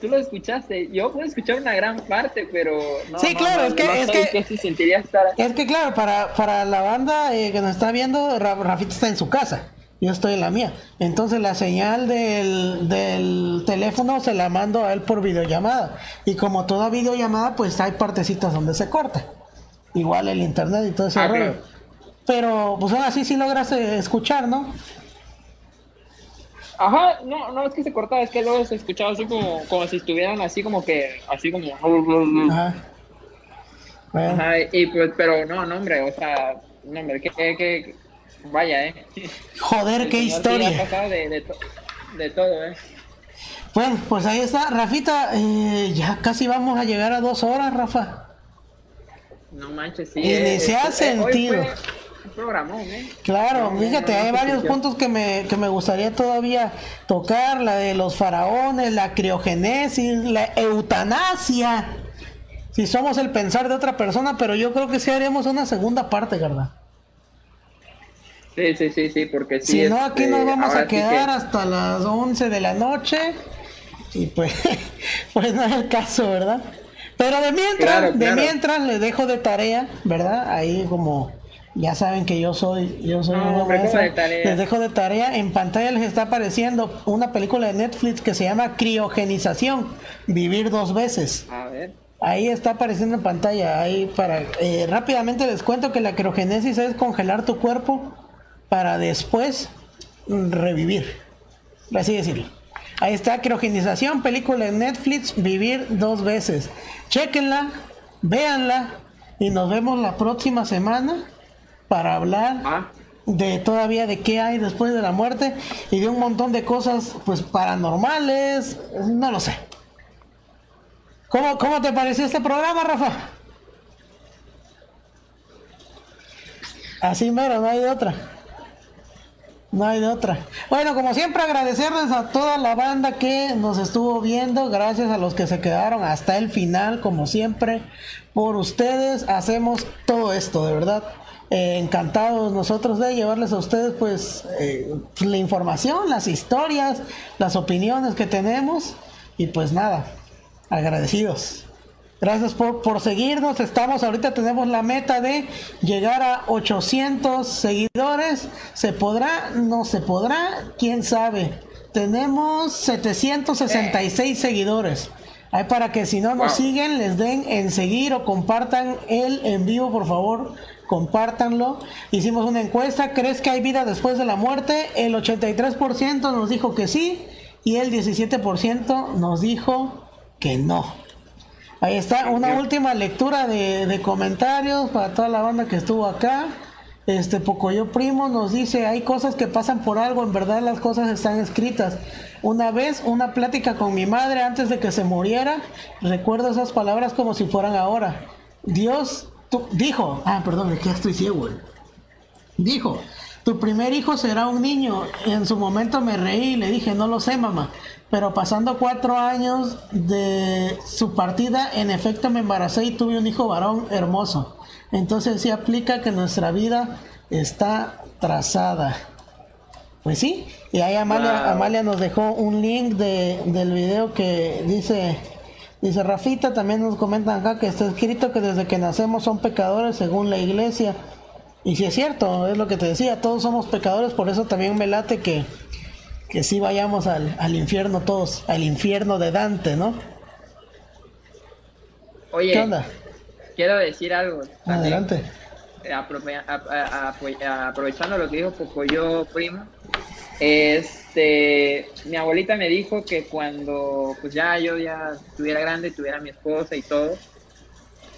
Tú lo escuchaste. Yo puedo escuchar una gran parte, pero no. Sí, claro, es que. es, que se sentiría estar es que, claro, para, para la banda eh, que nos está viendo, Rafita está en su casa. Yo estoy en la mía. Entonces la señal del, del teléfono se la mando a él por videollamada. Y como toda videollamada, pues hay partecitas donde se corta. Igual el internet y todo ese ah, Pero pues aún así sí logras escuchar, ¿no? Ajá, no, no es que se cortaba, es que luego se escuchaba así como, como si estuvieran así como que, así como... Ajá. Ajá, y pues, pero no, no, hombre, o sea, no, hombre, que, que, vaya, eh. Joder, qué historia. De, de, todo, eh. Bueno, pues ahí está, Rafita, eh, ya casi vamos a llegar a dos horas, Rafa. No manches, sí. Y eh, se ha sentido. ¿Eh? Claro, fíjate, hay varios puntos que me, que me gustaría todavía tocar, la de los faraones, la criogenesis, la eutanasia. Si somos el pensar de otra persona, pero yo creo que sí haríamos una segunda parte, ¿verdad? Sí, sí, sí, sí, porque Si no, aquí nos este, vamos a quedar hasta las 11 de la noche y pues, pues no es el caso, ¿verdad? Pero de mientras, de mientras les dejo de tarea, ¿verdad? Ahí como ya saben que yo soy, yo soy no, Les dejo de tarea. En pantalla les está apareciendo una película de Netflix que se llama Criogenización, vivir dos veces. A ver. Ahí está apareciendo en pantalla. Ahí para eh, rápidamente les cuento que la criogénesis es congelar tu cuerpo para después revivir. Así decirlo. Ahí está criogenización, película de Netflix, vivir dos veces. Chequenla, véanla y nos vemos la próxima semana para hablar ah. de todavía de qué hay después de la muerte y de un montón de cosas pues paranormales, no lo sé. ¿Cómo, cómo te pareció este programa, Rafa? Así mero, no hay de otra. No hay de otra. Bueno, como siempre agradecerles a toda la banda que nos estuvo viendo, gracias a los que se quedaron hasta el final, como siempre. Por ustedes hacemos todo esto, de verdad. Eh, encantados nosotros de llevarles a ustedes pues eh, la información, las historias, las opiniones que tenemos y pues nada, agradecidos. Gracias por, por seguirnos. Estamos ahorita tenemos la meta de llegar a 800 seguidores. ¿Se podrá? No se podrá. ¿Quién sabe? Tenemos 766 seguidores. Hay para que si no nos siguen les den en seguir o compartan el en vivo, por favor compártanlo. Hicimos una encuesta, ¿crees que hay vida después de la muerte? El 83% nos dijo que sí y el 17% nos dijo que no. Ahí está, una última lectura de, comentarios para toda la banda que estuvo acá. Este Pocoyo Primo nos dice, hay cosas que pasan por algo, en verdad las cosas están escritas. Una vez, una plática con mi madre antes de que se muriera, recuerdo esas palabras como si fueran ahora. Dios dijo, ah, perdón, es que ya estoy ciego, Dijo, tu primer hijo será un niño. En su momento me reí y le dije, no lo sé, mamá. Pero pasando cuatro años de su partida, en efecto me embaracé y tuve un hijo varón hermoso. Entonces sí aplica que nuestra vida está trazada. Pues sí, y ahí Amalia, Amalia nos dejó un link de, del video que dice Dice Rafita, también nos comentan acá que está escrito que desde que nacemos son pecadores según la iglesia. Y si es cierto, es lo que te decía, todos somos pecadores, por eso también me late que, que sí vayamos al, infierno todos, al infierno de Dante, ¿no? Oye, ¿qué onda? Quiero decir algo. Adelante. aprovechando lo que dijo yo Primo, este, mi abuelita me dijo que cuando pues ya yo ya estuviera grande, tuviera mi esposa y todo,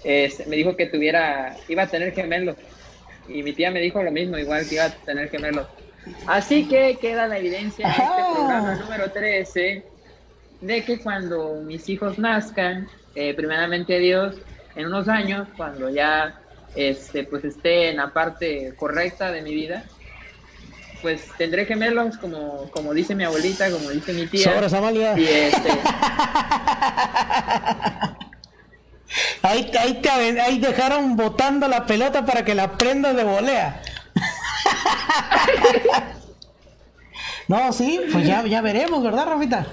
este, me dijo que tuviera, iba a tener gemelos. Y mi tía me dijo lo mismo, igual que iba a tener gemelos. Así que queda la evidencia en este programa número 13 de que cuando mis hijos nazcan, eh, primeramente Dios, en unos años, cuando ya este, pues esté en la parte correcta de mi vida, pues tendré gemelos como, como dice mi abuelita, como dice mi tía. Sobras, Amalia. Y este, Ahí, ahí, te ahí dejaron botando la pelota para que la prendas de volea. No, sí, pues ya, ya veremos, ¿verdad, Rafita?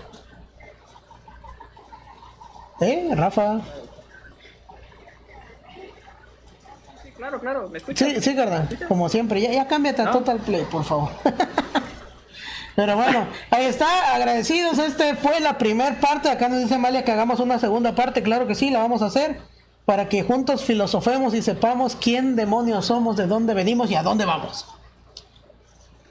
¿Eh, Rafa? sí, claro, claro, ¿me escuchas? Sí, sí, ¿verdad? Como siempre, ya, ya cámbiate a ¿No? Total Play, por favor. Pero bueno, ahí está, agradecidos. Este fue la primera parte. Acá nos dice Amalia que hagamos una segunda parte. Claro que sí, la vamos a hacer. Para que juntos filosofemos y sepamos quién demonios somos, de dónde venimos y a dónde vamos.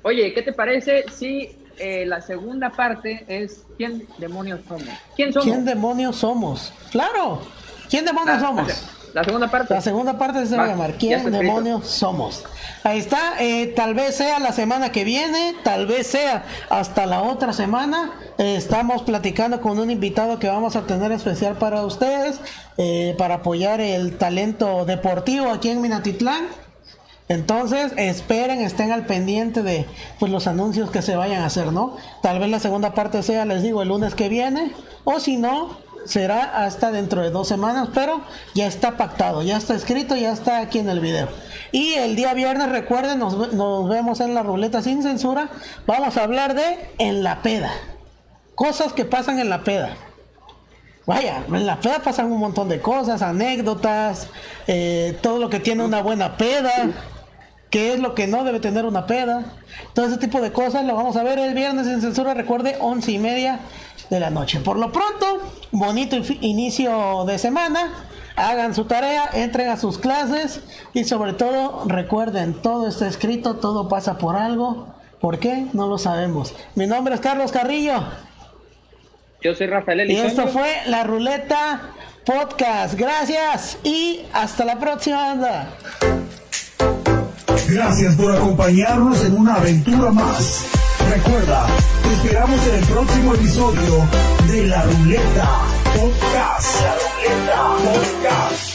Oye, ¿qué te parece si eh, la segunda parte es ¿quién demonios somos? ¿Quién somos? ¿Quién demonios somos? Claro, ¿quién demonios La- somos? La segunda parte. La segunda parte se va a llamar ¿Quién demonios somos? Ahí está, eh, tal vez sea la semana que viene, tal vez sea hasta la otra semana. Eh, estamos platicando con un invitado que vamos a tener especial para ustedes, eh, para apoyar el talento deportivo aquí en Minatitlán. Entonces, esperen, estén al pendiente de pues, los anuncios que se vayan a hacer, ¿no? Tal vez la segunda parte sea, les digo, el lunes que viene, o si no, será hasta dentro de dos semanas, pero ya está pactado, ya está escrito, ya está aquí en el video. Y el día viernes, recuerden, nos, nos vemos en la ruleta sin censura. Vamos a hablar de en la peda. Cosas que pasan en la peda. Vaya, en la peda pasan un montón de cosas, anécdotas, eh, todo lo que tiene una buena peda, qué es lo que no debe tener una peda, todo ese tipo de cosas lo vamos a ver el viernes en censura, recuerde, once y media de la noche. Por lo pronto, bonito inicio de semana, hagan su tarea, entren a sus clases y sobre todo recuerden, todo está escrito, todo pasa por algo. ¿Por qué? No lo sabemos. Mi nombre es Carlos Carrillo. Yo soy Rafael Y Elizondo. esto fue la ruleta podcast. Gracias y hasta la próxima banda. Gracias por acompañarnos en una aventura más. Recuerda, te esperamos en el próximo episodio de La Ruleta Podcast. La Ruleta Podcast.